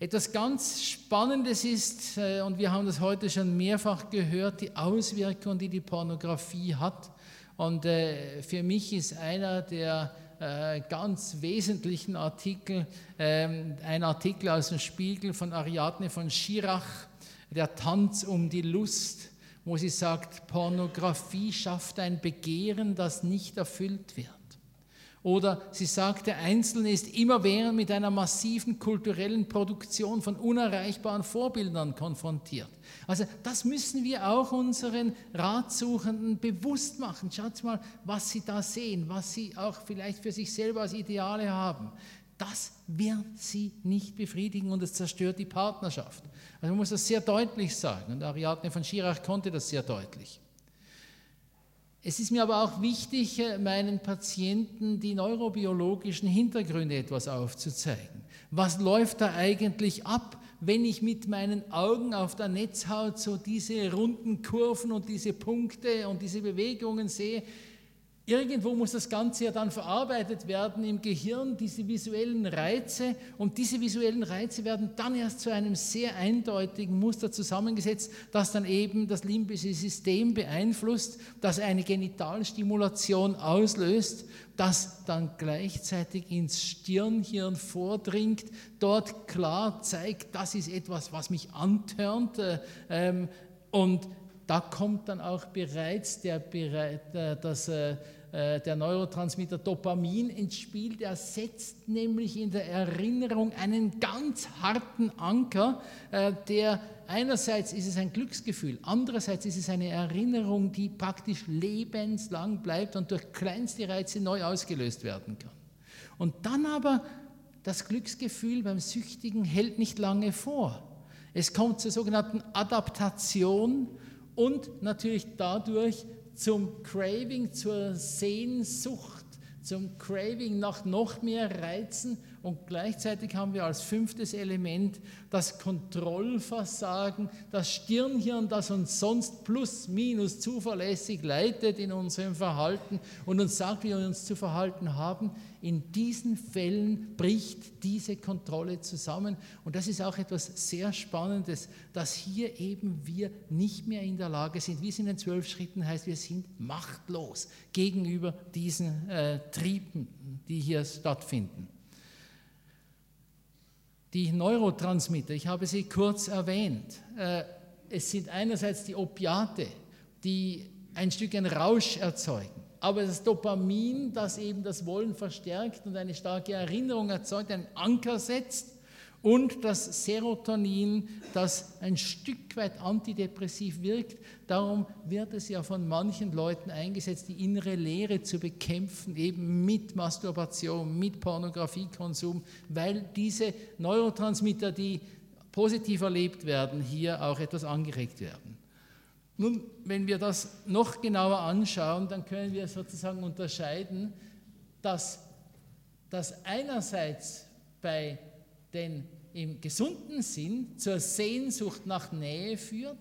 Etwas ganz Spannendes ist, äh, und wir haben das heute schon mehrfach gehört, die Auswirkungen, die die Pornografie hat. Und äh, für mich ist einer der äh, ganz wesentlichen Artikel ähm, ein Artikel aus dem Spiegel von Ariadne von Schirach, der Tanz um die Lust, wo sie sagt, Pornografie schafft ein Begehren, das nicht erfüllt wird. Oder sie sagt, der Einzelne ist immerwährend mit einer massiven kulturellen Produktion von unerreichbaren Vorbildern konfrontiert. Also das müssen wir auch unseren Ratsuchenden bewusst machen. Schaut mal, was sie da sehen, was sie auch vielleicht für sich selber als Ideale haben. Das wird sie nicht befriedigen und es zerstört die Partnerschaft. Also man muss das sehr deutlich sagen und Ariadne von Schirach konnte das sehr deutlich. Es ist mir aber auch wichtig, äh, meinen Patienten die neurobiologischen Hintergründe etwas aufzuzeigen. Was läuft da eigentlich ab, wenn ich mit meinen Augen auf der Netzhaut so diese runden Kurven und diese Punkte und diese Bewegungen sehe? Irgendwo muss das Ganze ja dann verarbeitet werden im Gehirn, diese visuellen Reize. Und diese visuellen Reize werden dann erst zu einem sehr eindeutigen Muster zusammengesetzt, das dann eben das limbische System beeinflusst, das eine Genitalstimulation auslöst, das dann gleichzeitig ins Stirnhirn vordringt, dort klar zeigt, das ist etwas, was mich antörnt. Äh, ähm, und da kommt dann auch bereits der, äh, das äh, der Neurotransmitter Dopamin ins Spiel. Der setzt nämlich in der Erinnerung einen ganz harten Anker, äh, der einerseits ist es ein Glücksgefühl, andererseits ist es eine Erinnerung, die praktisch lebenslang bleibt und durch kleinste Reize neu ausgelöst werden kann. Und dann aber das Glücksgefühl beim Süchtigen hält nicht lange vor. Es kommt zur sogenannten Adaptation und natürlich dadurch zum Craving, zur Sehnsucht, zum Craving nach noch mehr Reizen und gleichzeitig haben wir als fünftes Element das Kontrollversagen, das Stirnhirn, das uns sonst plus minus zuverlässig leitet in unserem Verhalten und uns sagt, wie wir uns zu verhalten haben. In diesen Fällen bricht diese Kontrolle zusammen. Und das ist auch etwas sehr Spannendes, dass hier eben wir nicht mehr in der Lage sind, wie es in den zwölf Schritten heißt, wir sind machtlos gegenüber diesen äh, Trieben, die hier stattfinden. Die Neurotransmitter, ich habe sie kurz erwähnt. Äh, es sind einerseits die Opiate, die ein Stück ein Rausch erzeugen, aber das Dopamin, das eben das Wollen verstärkt und eine starke Erinnerung erzeugt, einen Anker setzt und das Serotonin, das ein Stück weit antidepressiv wirkt. Darum wird es ja von manchen Leuten eingesetzt, die innere Leere zu bekämpfen, eben mit Masturbation, mit Pornografiekonsum, weil diese Neurotransmitter, die positiv erlebt werden, hier auch etwas angeregt werden. Nun, wenn wir das noch genauer anschauen, dann können wir sozusagen unterscheiden, dass das einerseits bei den im gesunden Sinn zur Sehnsucht nach Nähe führt,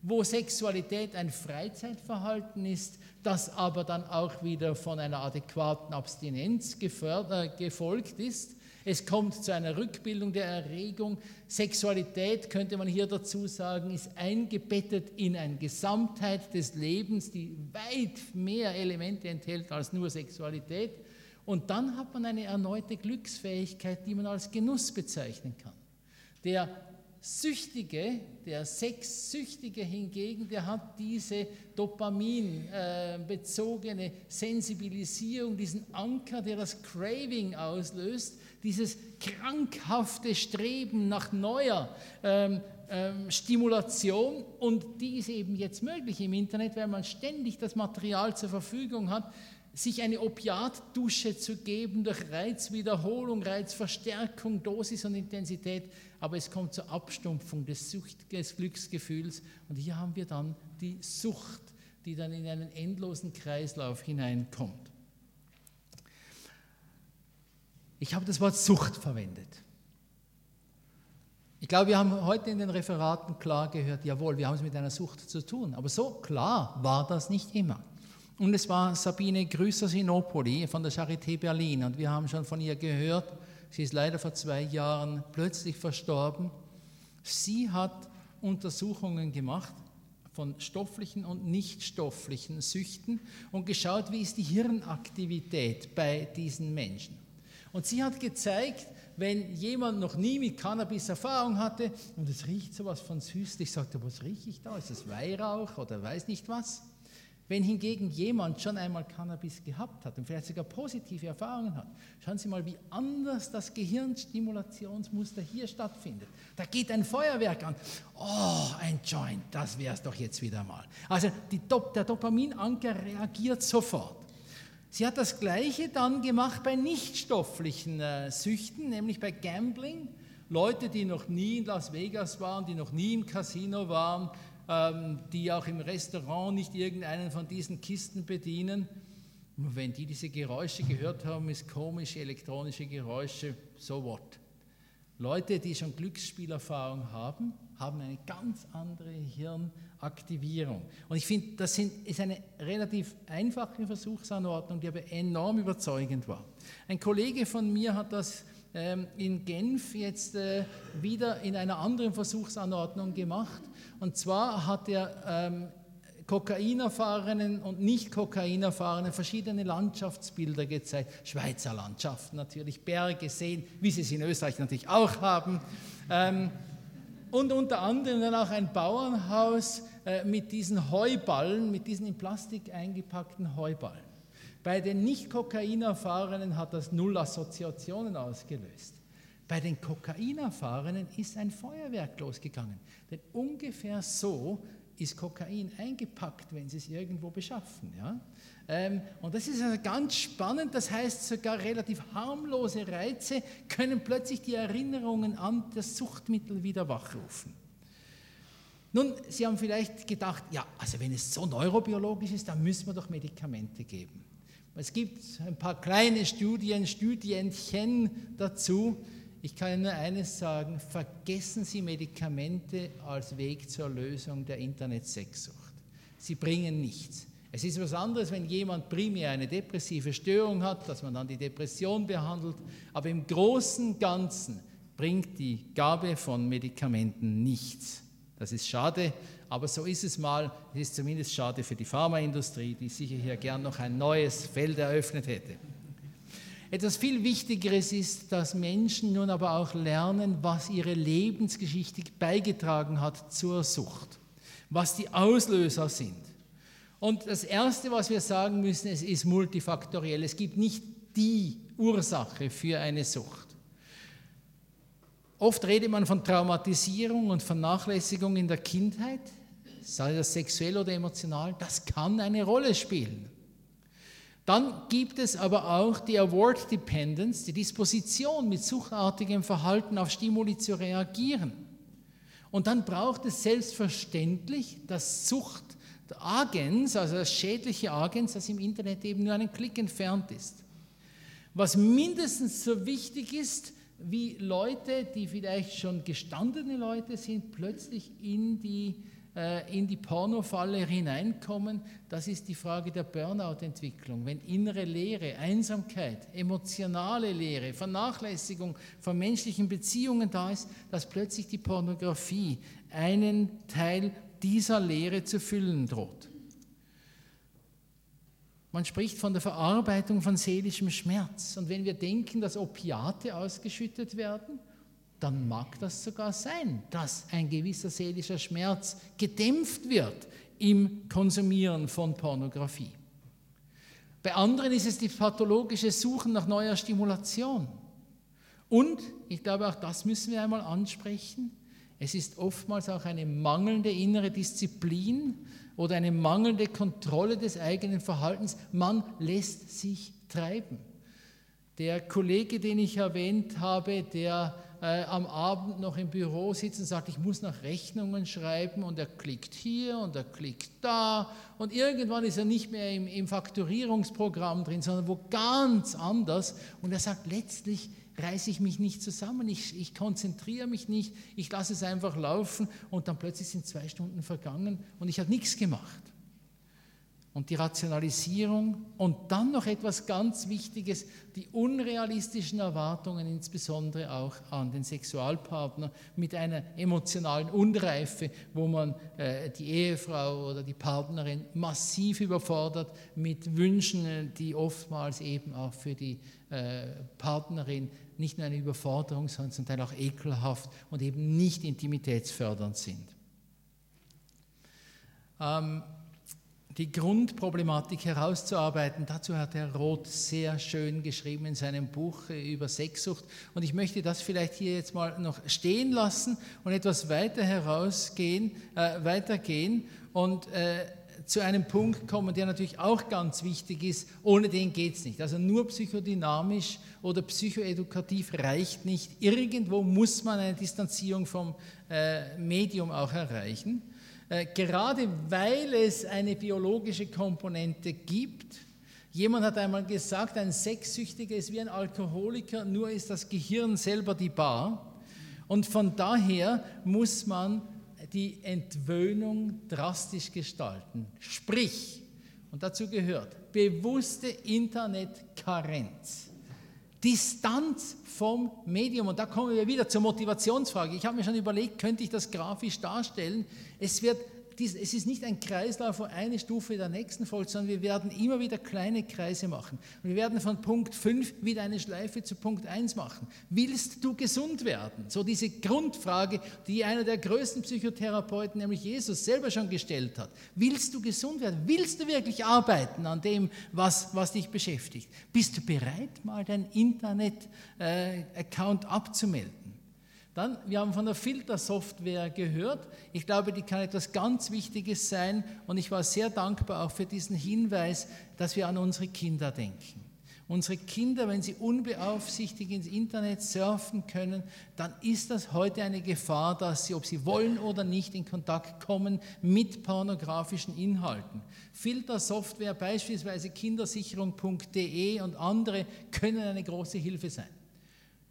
wo Sexualität ein Freizeitverhalten ist, das aber dann auch wieder von einer adäquaten Abstinenz gefördert, gefolgt ist. Es kommt zu einer Rückbildung der Erregung. Sexualität, könnte man hier dazu sagen, ist eingebettet in eine Gesamtheit des Lebens, die weit mehr Elemente enthält als nur Sexualität. Und dann hat man eine erneute Glücksfähigkeit, die man als Genuss bezeichnen kann. Der Süchtige, der Sexsüchtige hingegen, der hat diese dopaminbezogene Sensibilisierung, diesen Anker, der das Craving auslöst, dieses krankhafte Streben nach neuer ähm, ähm, Stimulation und die ist eben jetzt möglich im Internet, weil man ständig das Material zur Verfügung hat, sich eine Opiatdusche zu geben durch Reizwiederholung, Reizverstärkung, Dosis und Intensität, aber es kommt zur Abstumpfung des, Sucht, des Glücksgefühls und hier haben wir dann die Sucht, die dann in einen endlosen Kreislauf hineinkommt. Ich habe das Wort Sucht verwendet. Ich glaube, wir haben heute in den Referaten klar gehört, jawohl, wir haben es mit einer Sucht zu tun, aber so klar war das nicht immer. Und es war Sabine Grüßer-Sinopoli von der Charité Berlin. Und wir haben schon von ihr gehört, sie ist leider vor zwei Jahren plötzlich verstorben. Sie hat Untersuchungen gemacht, von stofflichen und nichtstofflichen Süchten und geschaut, wie ist die Hirnaktivität bei diesen Menschen. Und sie hat gezeigt, wenn jemand noch nie mit Cannabis Erfahrung hatte und es riecht sowas von süßlich, sagt er, was rieche ich da? Ist das Weihrauch oder weiß nicht was? Wenn hingegen jemand schon einmal Cannabis gehabt hat und vielleicht sogar positive Erfahrungen hat, schauen Sie mal, wie anders das Gehirnstimulationsmuster hier stattfindet. Da geht ein Feuerwerk an. Oh, ein Joint, das wäre es doch jetzt wieder mal. Also Dop der Dopaminanker reagiert sofort. Sie hat das Gleiche dann gemacht bei nichtstofflichen äh, Süchten, nämlich bei Gambling. Leute, die noch nie in Las Vegas waren, die noch nie im Casino waren, die auch im Restaurant nicht irgendeinen von diesen Kisten bedienen. Und wenn die diese Geräusche gehört haben, ist komische elektronische Geräusche, so what. Leute, die schon Glücksspielerfahrung haben, haben eine ganz andere Hirnaktivierung. Und ich finde, das sind, ist eine relativ einfache Versuchsanordnung, die aber enorm überzeugend war. Ein Kollege von mir hat das ähm, in Genf jetzt äh, wieder in einer anderen Versuchsanordnung gemacht. Und zwar hat er ähm, Kokainerfahrenen und Nicht-Kokainerfahrenen verschiedene Landschaftsbilder gezeigt. Schweizer Landschaften natürlich, Berge, Seen, wie sie es in Österreich natürlich auch haben. Ähm, und unter anderem dann auch ein Bauernhaus äh, mit diesen Heuballen, mit diesen in Plastik eingepackten Heuballen. Bei den Nicht-Kokainerfahrenen hat das null Assoziationen ausgelöst. Bei den Kokainerfahrenen ist ein Feuerwerk losgegangen. Denn ungefähr so ist Kokain eingepackt, wenn Sie es irgendwo beschaffen. Ja? Ähm, und das ist also ganz spannend. Das heißt, sogar relativ harmlose Reize können plötzlich die Erinnerungen an das Suchtmittel wieder wachrufen. Nun, Sie haben vielleicht gedacht, ja, also wenn es so neurobiologisch ist, dann müssen wir doch Medikamente geben. Es gibt ein paar kleine Studien, Studienchen dazu. Ich kann Ihnen nur eines sagen, vergessen Sie Medikamente als Weg zur Lösung der Internet-Sexsucht. Sie bringen nichts. Es ist was anderes, wenn jemand primär eine depressive Störung hat, dass man dann die Depression behandelt, aber im großen und Ganzen bringt die Gabe von Medikamenten nichts. Das ist schade, aber so ist es mal. Es ist zumindest schade für die Pharmaindustrie, die sicher hier gern noch ein neues Feld eröffnet hätte. Etwas viel Wichtigeres ist, dass Menschen nun aber auch lernen, was ihre Lebensgeschichte beigetragen hat zur Sucht, was die Auslöser sind. Und das Erste, was wir sagen müssen, es ist multifaktoriell. Es gibt nicht die Ursache für eine Sucht. Oft redet man von Traumatisierung und Vernachlässigung in der Kindheit, sei das sexuell oder emotional, das kann eine Rolle spielen. Dann gibt es aber auch die Award Dependence, die Disposition mit suchtartigem Verhalten auf Stimuli zu reagieren. Und dann braucht es selbstverständlich das Suchtagens, also das schädliche Agens, das im Internet eben nur einen Klick entfernt ist. Was mindestens so wichtig ist, wie Leute, die vielleicht schon gestandene Leute sind, plötzlich in die, äh, in die Pornofalle hineinkommen, das ist die Frage der Burnout-Entwicklung. Wenn innere Leere, Einsamkeit, emotionale Leere, Vernachlässigung von menschlichen Beziehungen da ist, dass plötzlich die Pornografie einen Teil dieser Leere zu füllen droht. Man spricht von der Verarbeitung von seelischem Schmerz. Und wenn wir denken, dass Opiate ausgeschüttet werden, dann mag das sogar sein, dass ein gewisser seelischer Schmerz gedämpft wird im Konsumieren von Pornografie. Bei anderen ist es die pathologische Suchen nach neuer Stimulation. Und ich glaube, auch das müssen wir einmal ansprechen. Es ist oftmals auch eine mangelnde innere Disziplin oder eine mangelnde Kontrolle des eigenen Verhaltens. Man lässt sich treiben. Der Kollege, den ich erwähnt habe, der äh, am Abend noch im Büro sitzt und sagt, ich muss noch Rechnungen schreiben und er klickt hier und er klickt da und irgendwann ist er nicht mehr im, im Fakturierungsprogramm drin, sondern wo ganz anders und er sagt letztlich, reiße ich mich nicht zusammen, ich, ich konzentriere mich nicht, ich lasse es einfach laufen und dann plötzlich sind zwei Stunden vergangen und ich habe nichts gemacht. Und die Rationalisierung und dann noch etwas ganz Wichtiges, die unrealistischen Erwartungen, insbesondere auch an den Sexualpartner mit einer emotionalen Unreife, wo man äh, die Ehefrau oder die Partnerin massiv überfordert mit Wünschen, die oftmals eben auch für die äh, Partnerin nicht nur eine Überforderung, sondern zum Teil auch ekelhaft und eben nicht intimitätsfördernd sind. Ähm, die Grundproblematik herauszuarbeiten. Dazu hat Herr Roth sehr schön geschrieben in seinem Buch über Sexsucht. Und ich möchte das vielleicht hier jetzt mal noch stehen lassen und etwas weiter herausgehen, äh, weitergehen und äh, zu einem Punkt kommen, der natürlich auch ganz wichtig ist. Ohne den geht es nicht. Also nur psychodynamisch oder psychoedukativ reicht nicht. Irgendwo muss man eine Distanzierung vom äh, Medium auch erreichen. Äh, gerade weil es eine biologische Komponente gibt. Jemand hat einmal gesagt, ein Sexsüchtiger ist wie ein Alkoholiker, nur ist das Gehirn selber die Bar. Und von daher muss man die Entwöhnung drastisch gestalten. Sprich, und dazu gehört bewusste Internetkarenz. Distanz vom Medium. Und da kommen wir wieder zur Motivationsfrage. Ich habe mir schon überlegt, könnte ich das grafisch darstellen? Es wird es ist nicht ein Kreislauf, wo eine Stufe der nächsten folgt, sondern wir werden immer wieder kleine Kreise machen. Und wir werden von Punkt 5 wieder eine Schleife zu Punkt 1 machen. Willst du gesund werden? So diese Grundfrage, die einer der größten Psychotherapeuten, nämlich Jesus, selber schon gestellt hat. Willst du gesund werden? Willst du wirklich arbeiten an dem, was, was dich beschäftigt? Bist du bereit, mal dein Internet-Account äh, abzumelden? Dann, wir haben von der Filtersoftware gehört. Ich glaube, die kann etwas ganz Wichtiges sein und ich war sehr dankbar auch für diesen Hinweis, dass wir an unsere Kinder denken. Unsere Kinder, wenn sie unbeaufsichtigt ins Internet surfen können, dann ist das heute eine Gefahr, dass sie, ob sie wollen oder nicht, in Kontakt kommen mit pornografischen Inhalten. Filtersoftware, beispielsweise kindersicherung.de und andere, können eine große Hilfe sein.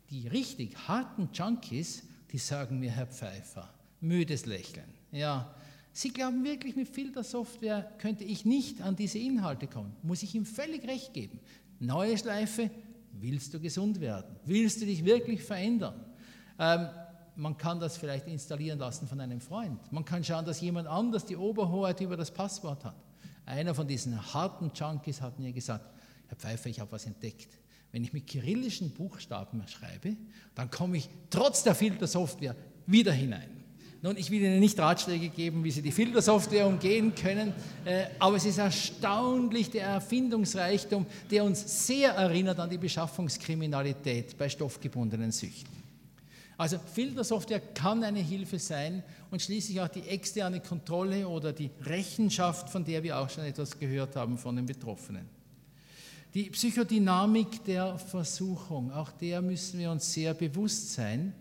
Die richtig harten Junkies, die sagen mir, Herr Pfeiffer, müdes Lächeln. Ja, Sie glauben wirklich, mit Filtersoftware könnte ich nicht an diese Inhalte kommen. Muss ich ihm völlig recht geben. Neue Schleife, willst du gesund werden? Willst du dich wirklich verändern? Ähm, man kann das vielleicht installieren lassen von einem Freund. Man kann schauen, dass jemand anders die Oberhoheit über das Passwort hat. Einer von diesen harten Junkies hat mir gesagt, Herr Pfeiffer, ich habe was entdeckt. Wenn ich mit kyrillischen Buchstaben schreibe, dann komme ich trotz der Filtersoftware wieder hinein. Nun, ich will Ihnen nicht Ratschläge geben, wie Sie die Filtersoftware umgehen können, äh, aber es ist erstaunlich der Erfindungsreichtum, der uns sehr erinnert an die Beschaffungskriminalität bei stoffgebundenen Süchten. Also Filtersoftware kann eine Hilfe sein und schließlich auch die externe Kontrolle oder die Rechenschaft, von der wir auch schon etwas gehört haben von den Betroffenen. Die Psychodynamik der Versuchung, auch der müssen wir uns sehr bewusst sein.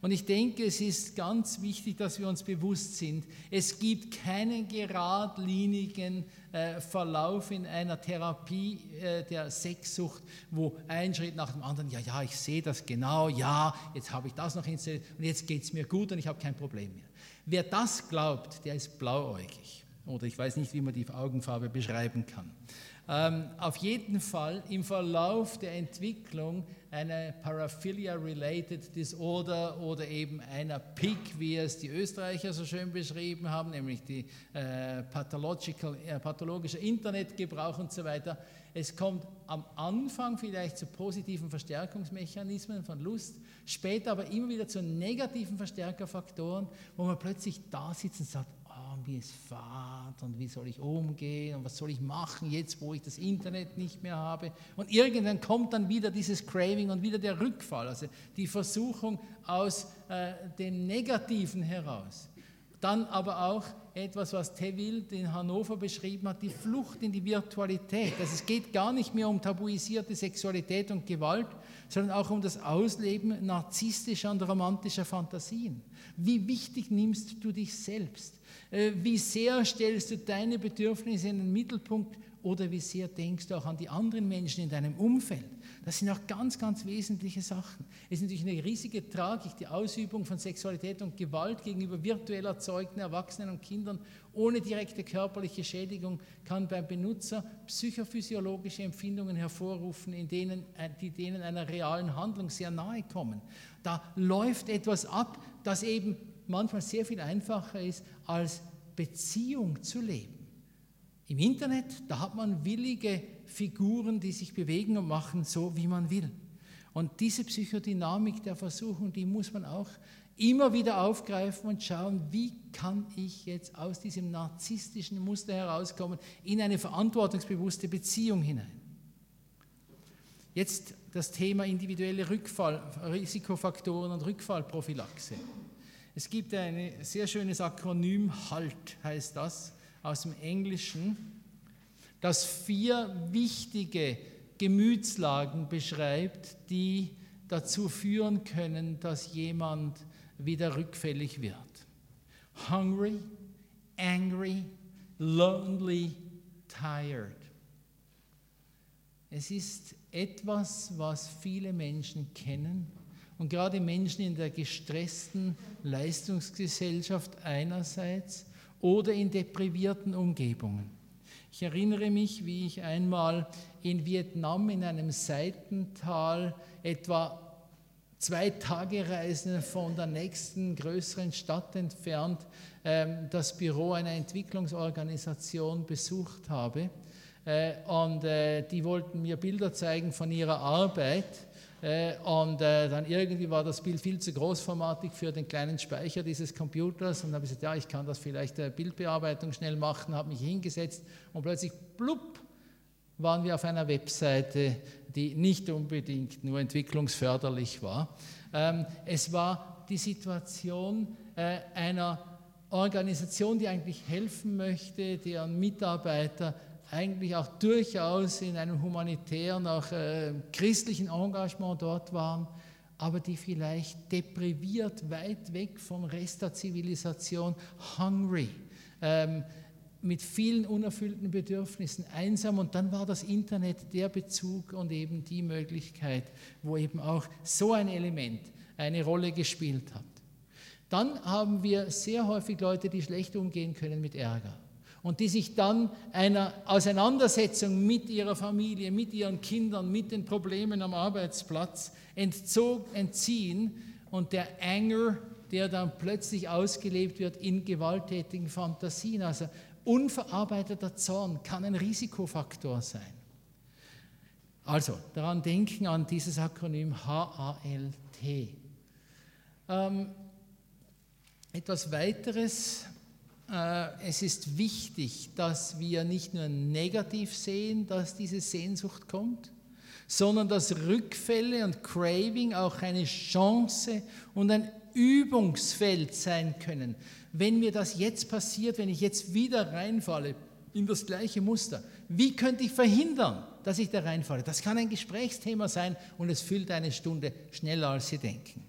Und ich denke, es ist ganz wichtig, dass wir uns bewusst sind, es gibt keinen geradlinigen äh, Verlauf in einer Therapie äh, der Sexsucht, wo ein Schritt nach dem anderen, ja, ja, ich sehe das genau, ja, jetzt habe ich das noch installiert und jetzt geht es mir gut und ich habe kein Problem mehr. Wer das glaubt, der ist blauäugig. Oder ich weiß nicht, wie man die Augenfarbe beschreiben kann. Ähm, auf jeden Fall im Verlauf der Entwicklung einer Paraphilia-related Disorder oder eben einer PIC, wie es die Österreicher so schön beschrieben haben, nämlich die äh, pathological, äh, pathologischer Internetgebrauch und so weiter. Es kommt am Anfang vielleicht zu positiven Verstärkungsmechanismen von Lust, später aber immer wieder zu negativen Verstärkerfaktoren, wo man plötzlich da sitzt und sagt, mir ist fad und wie soll ich umgehen und was soll ich machen jetzt, wo ich das Internet nicht mehr habe. Und irgendwann kommt dann wieder dieses Craving und wieder der Rückfall, also die Versuchung aus äh, dem Negativen heraus. Dann aber auch etwas, was Teville in Hannover beschrieben hat, die Flucht in die Virtualität. Also es geht gar nicht mehr um tabuisierte Sexualität und Gewalt, sondern auch um das Ausleben narzisstischer und romantischer Fantasien. Wie wichtig nimmst du dich selbst? Äh, wie sehr stellst du deine Bedürfnisse in den Mittelpunkt oder wie sehr denkst du auch an die anderen Menschen in deinem Umfeld? Das sind auch ganz, ganz wesentliche Sachen. Es ist natürlich eine riesige Tragik, die Ausübung von Sexualität und Gewalt gegenüber virtuell erzeugten Erwachsenen und Kindern ohne direkte körperliche Schädigung kann beim Benutzer psychophysiologische Empfindungen hervorrufen, in denen, äh, die denen einer realen Handlung sehr nahe kommen. Da läuft etwas ab, das eben manchmal sehr viel einfacher ist, als Beziehung zu leben. Im Internet, da hat man willige Figuren, die sich bewegen und machen, so wie man will. Und diese Psychodynamik der Versuchung, die muss man auch immer wieder aufgreifen und schauen, wie kann ich jetzt aus diesem narzisstischen Muster herauskommen in eine verantwortungsbewusste Beziehung hinein. Jetzt das Thema individuelle Rückfall, Risikofaktoren und Rückfallprophylaxe. Es gibt ein sehr schönes Akronym, HALT heißt das, aus dem Englischen, das vier wichtige Gemütslagen beschreibt, die dazu führen können, dass jemand wieder rückfällig wird. Hungry, angry, lonely, tired. Es ist etwas, was viele Menschen kennen und gerade Menschen in der gestressten Leistungsgesellschaft einerseits oder in deprivierten Umgebungen. Ich erinnere mich, wie ich einmal in Vietnam in einem Seitental etwa zwei Tage Reisen von der nächsten größeren Stadt entfernt ähm, das Büro einer Entwicklungsorganisation besucht habe. Äh, und äh, die wollten mir Bilder zeigen von ihrer Arbeit. Äh, und dann irgendwie war das Bild viel zu großformatig für den kleinen Speicher dieses Computers. Und dann habe ich gesagt, ja, ich kann das vielleicht Bildbearbeitung schnell machen, habe mich hingesetzt und plötzlich, blub, waren wir auf einer Webseite, die nicht unbedingt nur entwicklungsförderlich war. Ähm, es war die Situation einer Organisation, die eigentlich helfen möchte, deren Mitarbeiter eigentlich auch durchaus in einem humanitären, auch äh, christlichen Engagement dort waren, aber die vielleicht depriviert, weit weg vom Rest der Zivilisation, hungry, ähm, mit vielen unerfüllten Bedürfnissen, einsam. Und dann war das Internet der Bezug und eben die Möglichkeit, wo eben auch so ein Element eine Rolle gespielt hat. Dann haben wir sehr häufig Leute, die schlecht umgehen können mit Ärger und die sich dann einer Auseinandersetzung mit ihrer Familie, mit ihren Kindern, mit den Problemen am Arbeitsplatz entzog, entziehen und der Anger, der dann plötzlich ausgelebt wird in gewalttätigen Fantasien. Also unverarbeiteter Zorn kann ein Risikofaktor sein. Also daran denken an dieses Akronym HALT. Ähm, etwas weiteres es ist wichtig, dass wir nicht nur negativ sehen, dass diese Sehnsucht kommt, sondern dass Rückfälle und Craving auch eine Chance und ein Übungsfeld sein können. Wenn mir das jetzt passiert, wenn ich jetzt wieder reinfalle in das gleiche Muster, wie könnte ich verhindern, dass ich da reinfalle? Das kann ein Gesprächsthema sein und es füllt eine Stunde schneller, als Sie denken.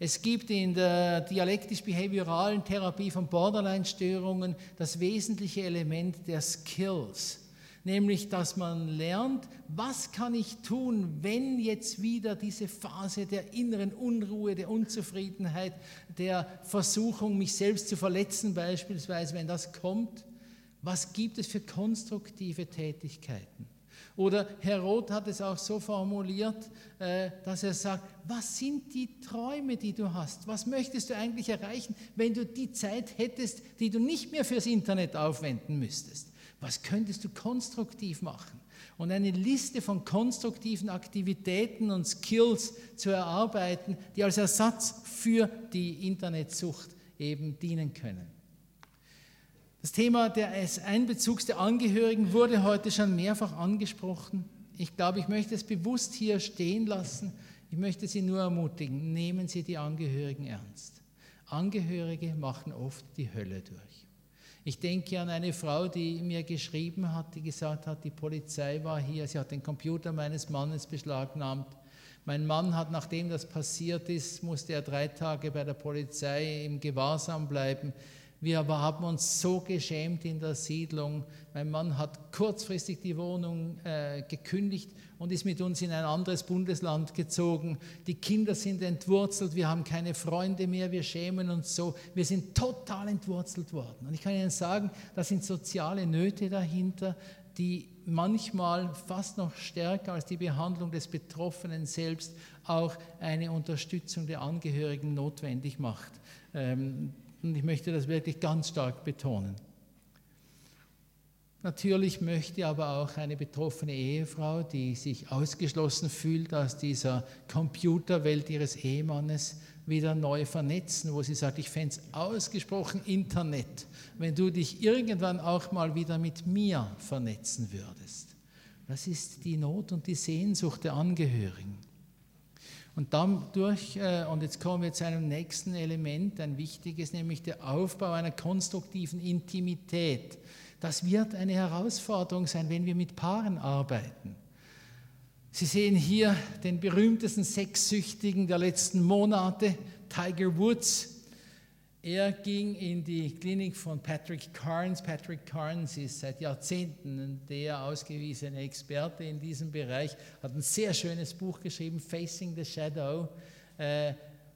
Es gibt in der dialektisch-behavioralen Therapie von Borderline-Störungen das wesentliche Element der Skills, nämlich dass man lernt, was kann ich tun, wenn jetzt wieder diese Phase der inneren Unruhe, der Unzufriedenheit, der Versuchung, mich selbst zu verletzen beispielsweise, wenn das kommt, was gibt es für konstruktive Tätigkeiten? Oder Herr Roth hat es auch so formuliert, äh, dass er sagt, was sind die Träume, die du hast? Was möchtest du eigentlich erreichen, wenn du die Zeit hättest, die du nicht mehr fürs Internet aufwenden müsstest? Was könntest du konstruktiv machen? Und eine Liste von konstruktiven Aktivitäten und Skills zu erarbeiten, die als Ersatz für die Internetsucht eben dienen können. Das Thema des Einbezugs der Angehörigen wurde heute schon mehrfach angesprochen. Ich glaube, ich möchte es bewusst hier stehen lassen. Ich möchte Sie nur ermutigen, nehmen Sie die Angehörigen ernst. Angehörige machen oft die Hölle durch. Ich denke an eine Frau, die mir geschrieben hat, die gesagt hat, die Polizei war hier, sie hat den Computer meines Mannes beschlagnahmt. Mein Mann hat, nachdem das passiert ist, musste er drei Tage bei der Polizei im Gewahrsam bleiben Wir aber haben uns so geschämt in der Siedlung. Mein Mann hat kurzfristig die Wohnung äh, gekündigt und ist mit uns in ein anderes Bundesland gezogen. Die Kinder sind entwurzelt, wir haben keine Freunde mehr, wir schämen uns so. Wir sind total entwurzelt worden. Und ich kann Ihnen sagen, da sind soziale Nöte dahinter, die manchmal fast noch stärker als die Behandlung des Betroffenen selbst auch eine Unterstützung der Angehörigen notwendig macht. Ähm, und ich möchte das wirklich ganz stark betonen. Natürlich möchte aber auch eine betroffene Ehefrau, die sich ausgeschlossen fühlt aus dieser Computerwelt ihres Ehemannes, wieder neu vernetzen, wo sie sagt, ich fände es ausgesprochen Internet, wenn du dich irgendwann auch mal wieder mit mir vernetzen würdest. Das ist die Not und die Sehnsucht der Angehörigen. Und dadurch, äh, und jetzt kommen wir zu einem nächsten Element, ein wichtiges, nämlich der Aufbau einer konstruktiven Intimität. Das wird eine Herausforderung sein, wenn wir mit Paaren arbeiten. Sie sehen hier den berühmtesten Sexsüchtigen der letzten Monate, Tiger Woods. Er ging in die Klinik von Patrick Carnes. Patrick Carnes ist seit Jahrzehnten der ausgewiesene Experte in diesem Bereich, hat ein sehr schönes Buch geschrieben, Facing the Shadow. Äh,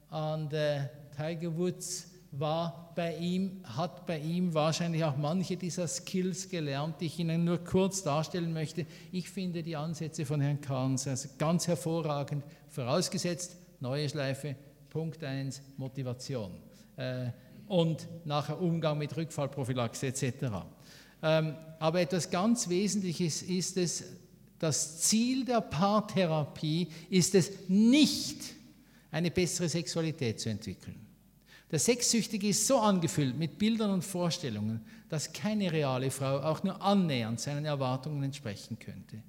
und äh, Tiger Woods war bei ihm, hat bei ihm wahrscheinlich auch manche dieser Skills gelernt, die ich Ihnen nur kurz darstellen möchte. Ich finde die Ansätze von Herrn Carnes also ganz hervorragend, vorausgesetzt, neue Schleife, Punkt 1, Motivation. Äh, und nachher Umgang mit Rückfallprophylaxe etc. Ähm, aber etwas ganz Wesentliches ist es, das Ziel der Paartherapie ist es nicht, eine bessere Sexualität zu entwickeln. Der Sexsüchtige ist so angefüllt mit Bildern und Vorstellungen, dass keine reale Frau auch nur annähernd seinen Erwartungen entsprechen könnte.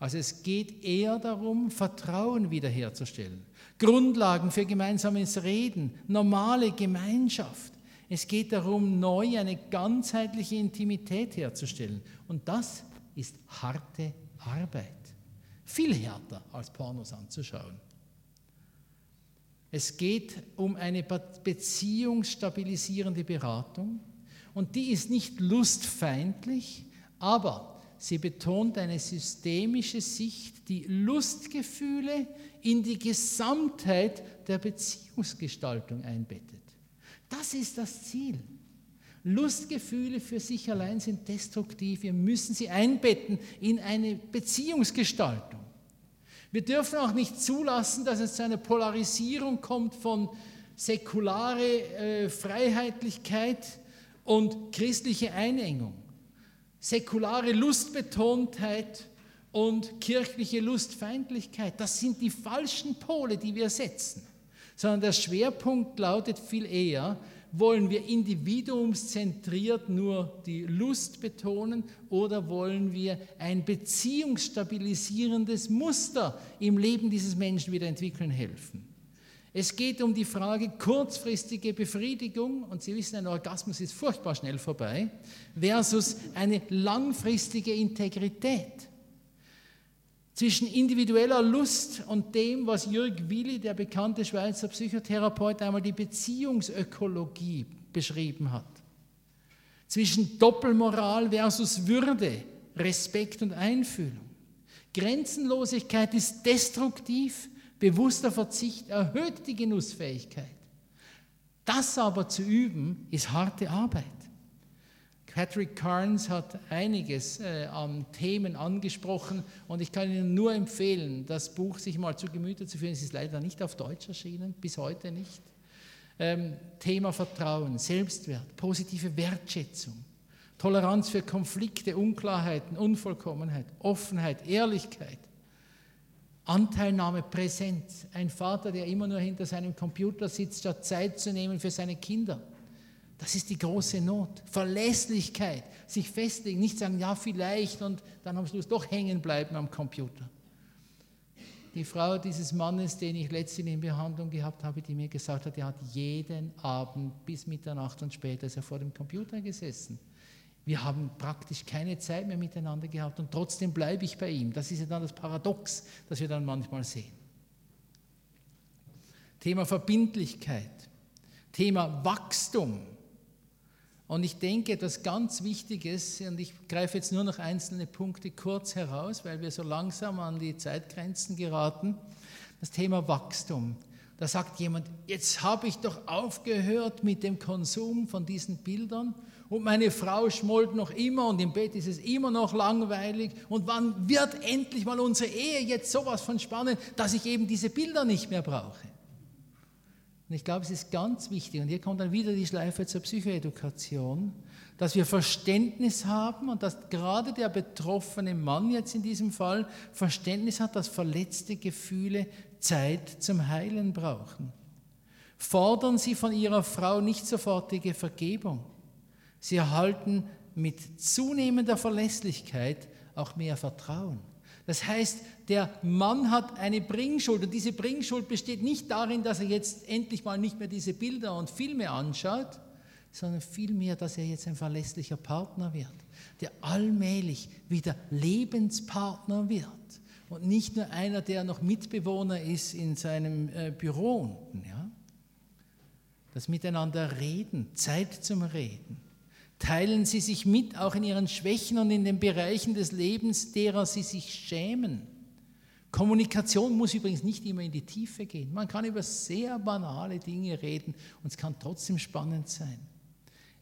Also es geht eher darum, Vertrauen wiederherzustellen, Grundlagen für gemeinsames Reden, normale Gemeinschaft. Es geht darum, neu eine ganzheitliche Intimität herzustellen. Und das ist harte Arbeit. Viel härter als Pornos anzuschauen. Es geht um eine beziehungsstabilisierende Beratung und die ist nicht lustfeindlich, aber Sie betont eine systemische Sicht, die Lustgefühle in die Gesamtheit der Beziehungsgestaltung einbettet. Das ist das Ziel. Lustgefühle für sich allein sind destruktiv. Wir müssen sie einbetten in eine Beziehungsgestaltung. Wir dürfen auch nicht zulassen, dass es zu einer Polarisierung kommt von säkulare äh, Freiheitlichkeit und christliche Einengung säkulare Lustbetontheit und kirchliche Lustfeindlichkeit. Das sind die falschen Pole, die wir setzen. Sondern der Schwerpunkt lautet viel eher, wollen wir individuumszentriert nur die Lust betonen oder wollen wir ein beziehungsstabilisierendes Muster im Leben dieses Menschen wieder entwickeln helfen? Es geht um die Frage kurzfristige Befriedigung, und Sie wissen, ein Orgasmus ist furchtbar schnell vorbei, versus eine langfristige Integrität. Zwischen individueller Lust und dem, was Jürg Willi, der bekannte Schweizer Psychotherapeut, einmal die Beziehungsökologie beschrieben hat. Zwischen Doppelmoral versus Würde, Respekt und Einfühlung. Grenzenlosigkeit ist destruktiv, Bewusster Verzicht erhöht die Genussfähigkeit. Das aber zu üben, ist harte Arbeit. Patrick Carnes hat einiges äh, an Themen angesprochen und ich kann Ihnen nur empfehlen, das Buch sich mal zu Gemüte zu führen. Es ist leider nicht auf Deutsch erschienen, bis heute nicht. Ähm, Thema Vertrauen, Selbstwert, positive Wertschätzung, Toleranz für Konflikte, Unklarheiten, Unvollkommenheit, Offenheit, Ehrlichkeit, Anteilnahme, Präsenz. Ein Vater, der immer nur hinter seinem Computer sitzt, statt Zeit zu nehmen für seine Kinder. Das ist die große Not. Verlässlichkeit, sich festlegen, nicht sagen, ja, vielleicht und dann am Schluss doch hängen bleiben am Computer. Die Frau dieses Mannes, den ich letztens in Behandlung gehabt habe, die mir gesagt hat, er hat jeden Abend bis Mitternacht und später ist er vor dem Computer gesessen. Wir haben praktisch keine Zeit mehr miteinander gehabt und trotzdem bleibe ich bei ihm. Das ist ja dann das Paradox, das wir dann manchmal sehen. Thema Verbindlichkeit, Thema Wachstum. Und ich denke, etwas ganz Wichtiges, und ich greife jetzt nur noch einzelne Punkte kurz heraus, weil wir so langsam an die Zeitgrenzen geraten, das Thema Wachstum. Da sagt jemand, jetzt habe ich doch aufgehört mit dem Konsum von diesen Bildern und meine Frau schmollt noch immer und im Bett ist es immer noch langweilig und wann wird endlich mal unsere Ehe jetzt sowas von spannend, dass ich eben diese Bilder nicht mehr brauche. Und ich glaube, es ist ganz wichtig, und hier kommt dann wieder die Schleife zur Psychoedukation, dass wir Verständnis haben und dass gerade der betroffene Mann jetzt in diesem Fall Verständnis hat, dass verletzte Gefühle Zeit zum Heilen brauchen. Fordern Sie von Ihrer Frau nicht sofortige Vergebung. Sie erhalten mit zunehmender Verlässlichkeit auch mehr Vertrauen. Das heißt, der Mann hat eine Bringschuld und diese Bringschuld besteht nicht darin, dass er jetzt endlich mal nicht mehr diese Bilder und Filme anschaut, sondern vielmehr, dass er jetzt ein verlässlicher Partner wird, der allmählich wieder Lebenspartner wird und nicht nur einer, der noch Mitbewohner ist in seinem äh, Büro unten. Ja? Das Miteinander reden, Zeit zum Reden. Teilen Sie sich mit, auch in Ihren Schwächen und in den Bereichen des Lebens, derer Sie sich schämen. Kommunikation muss übrigens nicht immer in die Tiefe gehen. Man kann über sehr banale Dinge reden und es kann trotzdem spannend sein.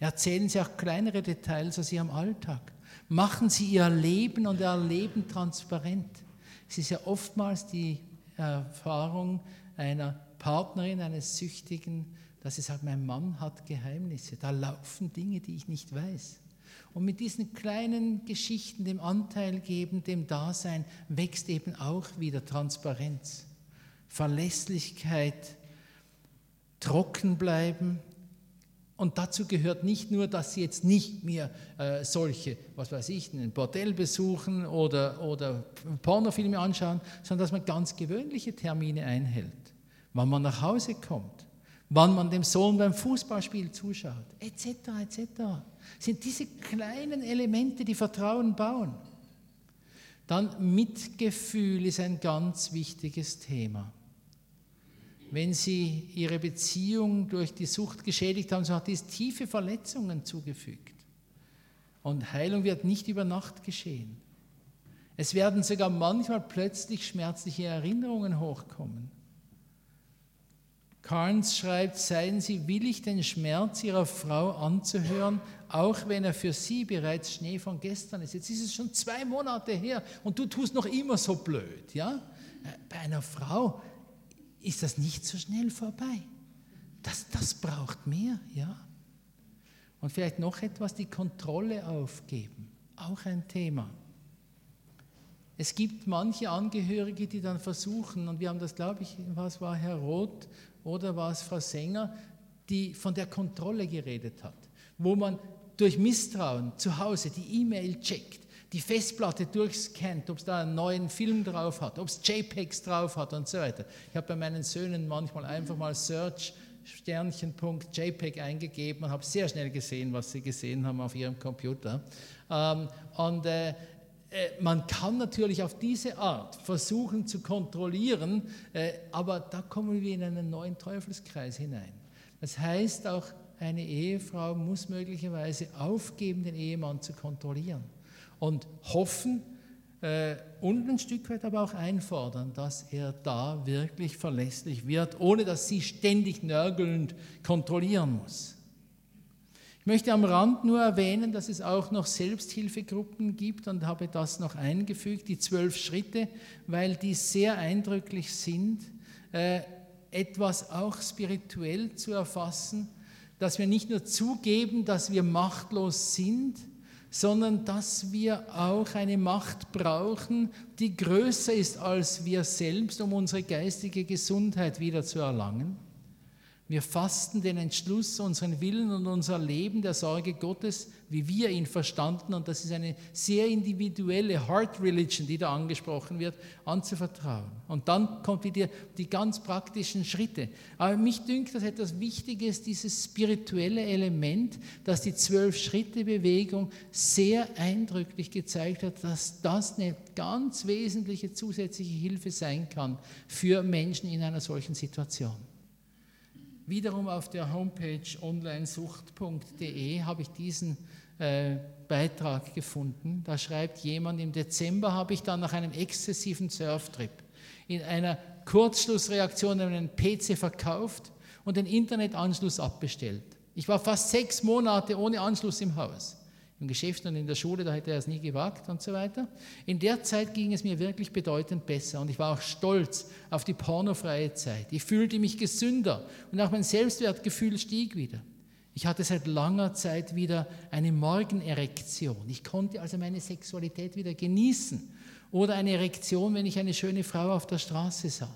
Erzählen Sie auch kleinere Details aus Ihrem Alltag. Machen Sie Ihr Leben und Ihr Leben transparent. Es ist ja oftmals die Erfahrung einer Partnerin, eines Süchtigen, dass sie sagt, mein Mann hat Geheimnisse, da laufen Dinge, die ich nicht weiß. Und mit diesen kleinen Geschichten, dem Anteil geben, dem Dasein, wächst eben auch wieder Transparenz, Verlässlichkeit, trocken bleiben. Und dazu gehört nicht nur, dass sie jetzt nicht mehr äh, solche, was weiß ich, ein Bordell besuchen oder, oder Pornofilme anschauen, sondern dass man ganz gewöhnliche Termine einhält, wann man nach Hause kommt, wann man dem Sohn beim Fußballspiel zuschaut, etc., etc. Sind diese kleinen Elemente, die Vertrauen bauen. Dann Mitgefühl ist ein ganz wichtiges Thema. Wenn Sie Ihre Beziehung durch die Sucht geschädigt haben, so hat dies tiefe Verletzungen zugefügt. Und Heilung wird nicht über Nacht geschehen. Es werden sogar manchmal plötzlich schmerzliche Erinnerungen hochkommen. Carnes schreibt, seien Sie willig, den Schmerz Ihrer Frau anzuhören, auch wenn er für Sie bereits Schnee von gestern ist. Jetzt ist es schon zwei Monate her und du tust noch immer so blöd. Ja? Bei einer Frau ist das nicht so schnell vorbei. Das, das braucht mehr. Ja? Und vielleicht noch etwas, die Kontrolle aufgeben. Auch ein Thema. Es gibt manche Angehörige, die dann versuchen, und wir haben das, glaube ich, was war Herr Roth oder war es Frau Sänger, die von der Kontrolle geredet hat, wo man durch Misstrauen zu Hause die E-Mail checkt, die Festplatte durchscannt, ob es da einen neuen Film drauf hat, ob es JPEGs drauf hat und so weiter. Ich habe bei meinen Söhnen manchmal einfach mal Search Sternchen.jpg JPEG eingegeben und habe sehr schnell gesehen, was sie gesehen haben auf ihrem Computer. Ähm, und äh, man kann natürlich auf diese Art versuchen zu kontrollieren, äh, aber da kommen wir in einen neuen Teufelskreis hinein. Das heißt, auch eine Ehefrau muss möglicherweise aufgeben, den Ehemann zu kontrollieren und hoffen äh, und ein Stück weit aber auch einfordern, dass er da wirklich verlässlich wird, ohne dass sie ständig nörgelnd kontrollieren muss. Ich möchte am Rand nur erwähnen, dass es auch noch Selbsthilfegruppen gibt und habe das noch eingefügt, die zwölf Schritte, weil die sehr eindrücklich sind, äh, etwas auch spirituell zu erfassen, dass wir nicht nur zugeben, dass wir machtlos sind, sondern dass wir auch eine Macht brauchen, die größer ist als wir selbst, um unsere geistige Gesundheit wieder zu erlangen. Wir fasten den Entschluss, unseren Willen und unser Leben der Sorge Gottes, wie wir ihn verstanden, und das ist eine sehr individuelle Heart Religion, die da angesprochen wird, anzuvertrauen. Und dann kommt wieder die ganz praktischen Schritte. Aber mich dünkt, dass etwas Wichtiges, dieses spirituelle Element, dass die Zwölf-Schritte-Bewegung sehr eindrücklich gezeigt hat, dass das eine ganz wesentliche zusätzliche Hilfe sein kann für Menschen in einer solchen Situation. Wiederum auf der Homepage onlinesucht.de habe ich diesen äh, Beitrag gefunden. Da schreibt jemand, im Dezember habe ich dann nach einem exzessiven Surftrip in einer Kurzschlussreaktion einen PC verkauft und den Internetanschluss abbestellt. Ich war fast sechs Monate ohne Anschluss im Haus. Im Geschäft und in der Schule, da hätte er es nie gewagt und so weiter. In der Zeit ging es mir wirklich bedeutend besser und ich war auch stolz auf die pornofreie Zeit. Ich fühlte mich gesünder und auch mein Selbstwertgefühl stieg wieder. Ich hatte seit langer Zeit wieder eine Morgenerektion. Ich konnte also meine Sexualität wieder genießen. Oder eine Erektion, wenn ich eine schöne Frau auf der Straße sah.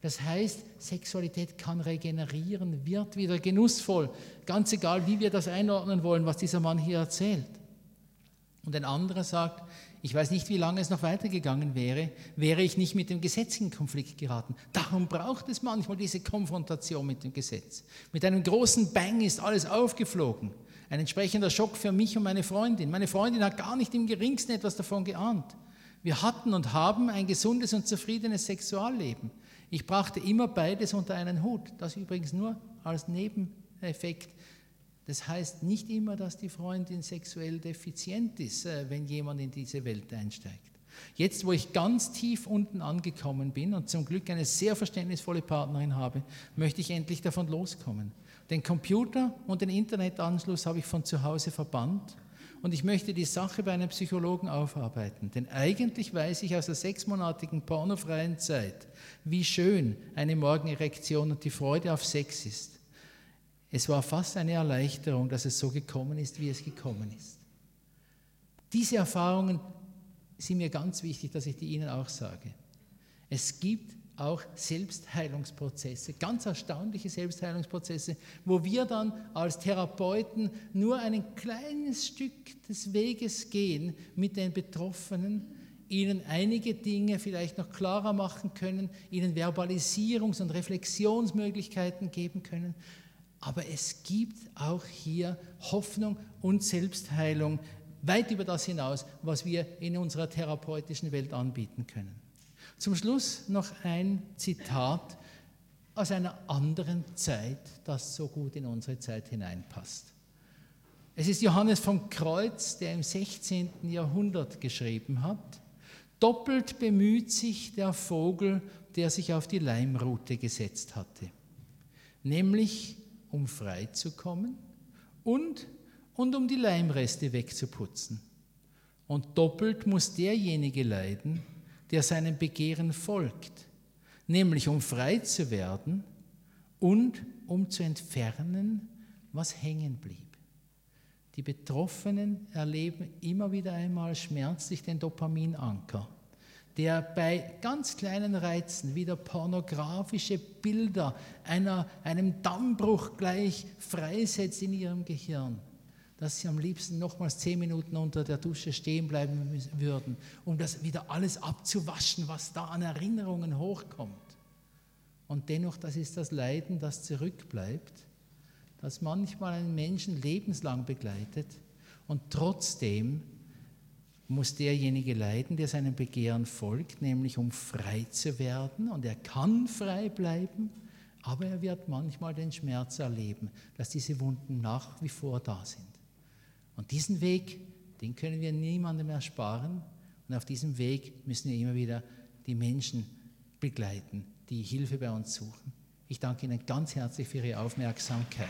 Das heißt, Sexualität kann regenerieren, wird wieder genussvoll. Ganz egal, wie wir das einordnen wollen, was dieser Mann hier erzählt. Und ein anderer sagt, ich weiß nicht, wie lange es noch weitergegangen wäre, wäre ich nicht mit dem Gesetz in Konflikt geraten. Darum braucht es manchmal diese Konfrontation mit dem Gesetz. Mit einem großen Bang ist alles aufgeflogen. Ein entsprechender Schock für mich und meine Freundin. Meine Freundin hat gar nicht im geringsten etwas davon geahnt. Wir hatten und haben ein gesundes und zufriedenes Sexualleben. Ich brachte immer beides unter einen Hut. Das übrigens nur als Nebeneffekt. Das heißt nicht immer, dass die Freundin sexuell defizient ist, äh, wenn jemand in diese Welt einsteigt. Jetzt, wo ich ganz tief unten angekommen bin und zum Glück eine sehr verständnisvolle Partnerin habe, möchte ich endlich davon loskommen. Den Computer und den Internetanschluss habe ich von zu Hause verbannt und ich möchte die Sache bei einem Psychologen aufarbeiten. Denn eigentlich weiß ich aus der sechsmonatigen pornofreien Zeit, wie schön eine Morgenerektion und die Freude auf Sex ist. Es war fast eine Erleichterung, dass es so gekommen ist, wie es gekommen ist. Diese Erfahrungen sind mir ganz wichtig, dass ich die Ihnen auch sage. Es gibt auch Selbstheilungsprozesse, ganz erstaunliche Selbstheilungsprozesse, wo wir dann als Therapeuten nur ein kleines Stück des Weges gehen mit den Betroffenen, ihnen einige Dinge vielleicht noch klarer machen können, ihnen Verbalisierungs- und Reflexionsmöglichkeiten geben können. Aber es gibt auch hier Hoffnung und Selbstheilung weit über das hinaus, was wir in unserer therapeutischen Welt anbieten können. Zum Schluss noch ein Zitat aus einer anderen Zeit, das so gut in unsere Zeit hineinpasst. Es ist Johannes vom Kreuz, der im 16. Jahrhundert geschrieben hat. Doppelt bemüht sich der Vogel, der sich auf die Leimrute gesetzt hatte, nämlich um frei zu kommen und, und um die Leimreste wegzuputzen. Und doppelt muss derjenige leiden, der seinem Begehren folgt, nämlich um frei zu werden und um zu entfernen, was hängen blieb. Die Betroffenen erleben immer wieder einmal schmerzlich den Dopaminanker, der bei ganz kleinen Reizen, wie der pornografische Bilder einer, einem Dammbruch gleich freisetzt in ihrem Gehirn dass sie am liebsten nochmals zehn Minuten unter der Dusche stehen bleiben würden, um das wieder alles abzuwaschen, was da an Erinnerungen hochkommt. Und dennoch, das ist das Leiden, das zurückbleibt, das manchmal einen Menschen lebenslang begleitet. Und trotzdem muss derjenige leiden, der seinem Begehren folgt, nämlich um frei zu werden. Und er kann frei bleiben, aber er wird manchmal den Schmerz erleben, dass diese Wunden nach wie vor da sind. Und diesen Weg, den können wir niemandem ersparen. Und auf diesem Weg müssen wir immer wieder die Menschen begleiten, die Hilfe bei uns suchen. Ich danke Ihnen ganz herzlich für Ihre Aufmerksamkeit.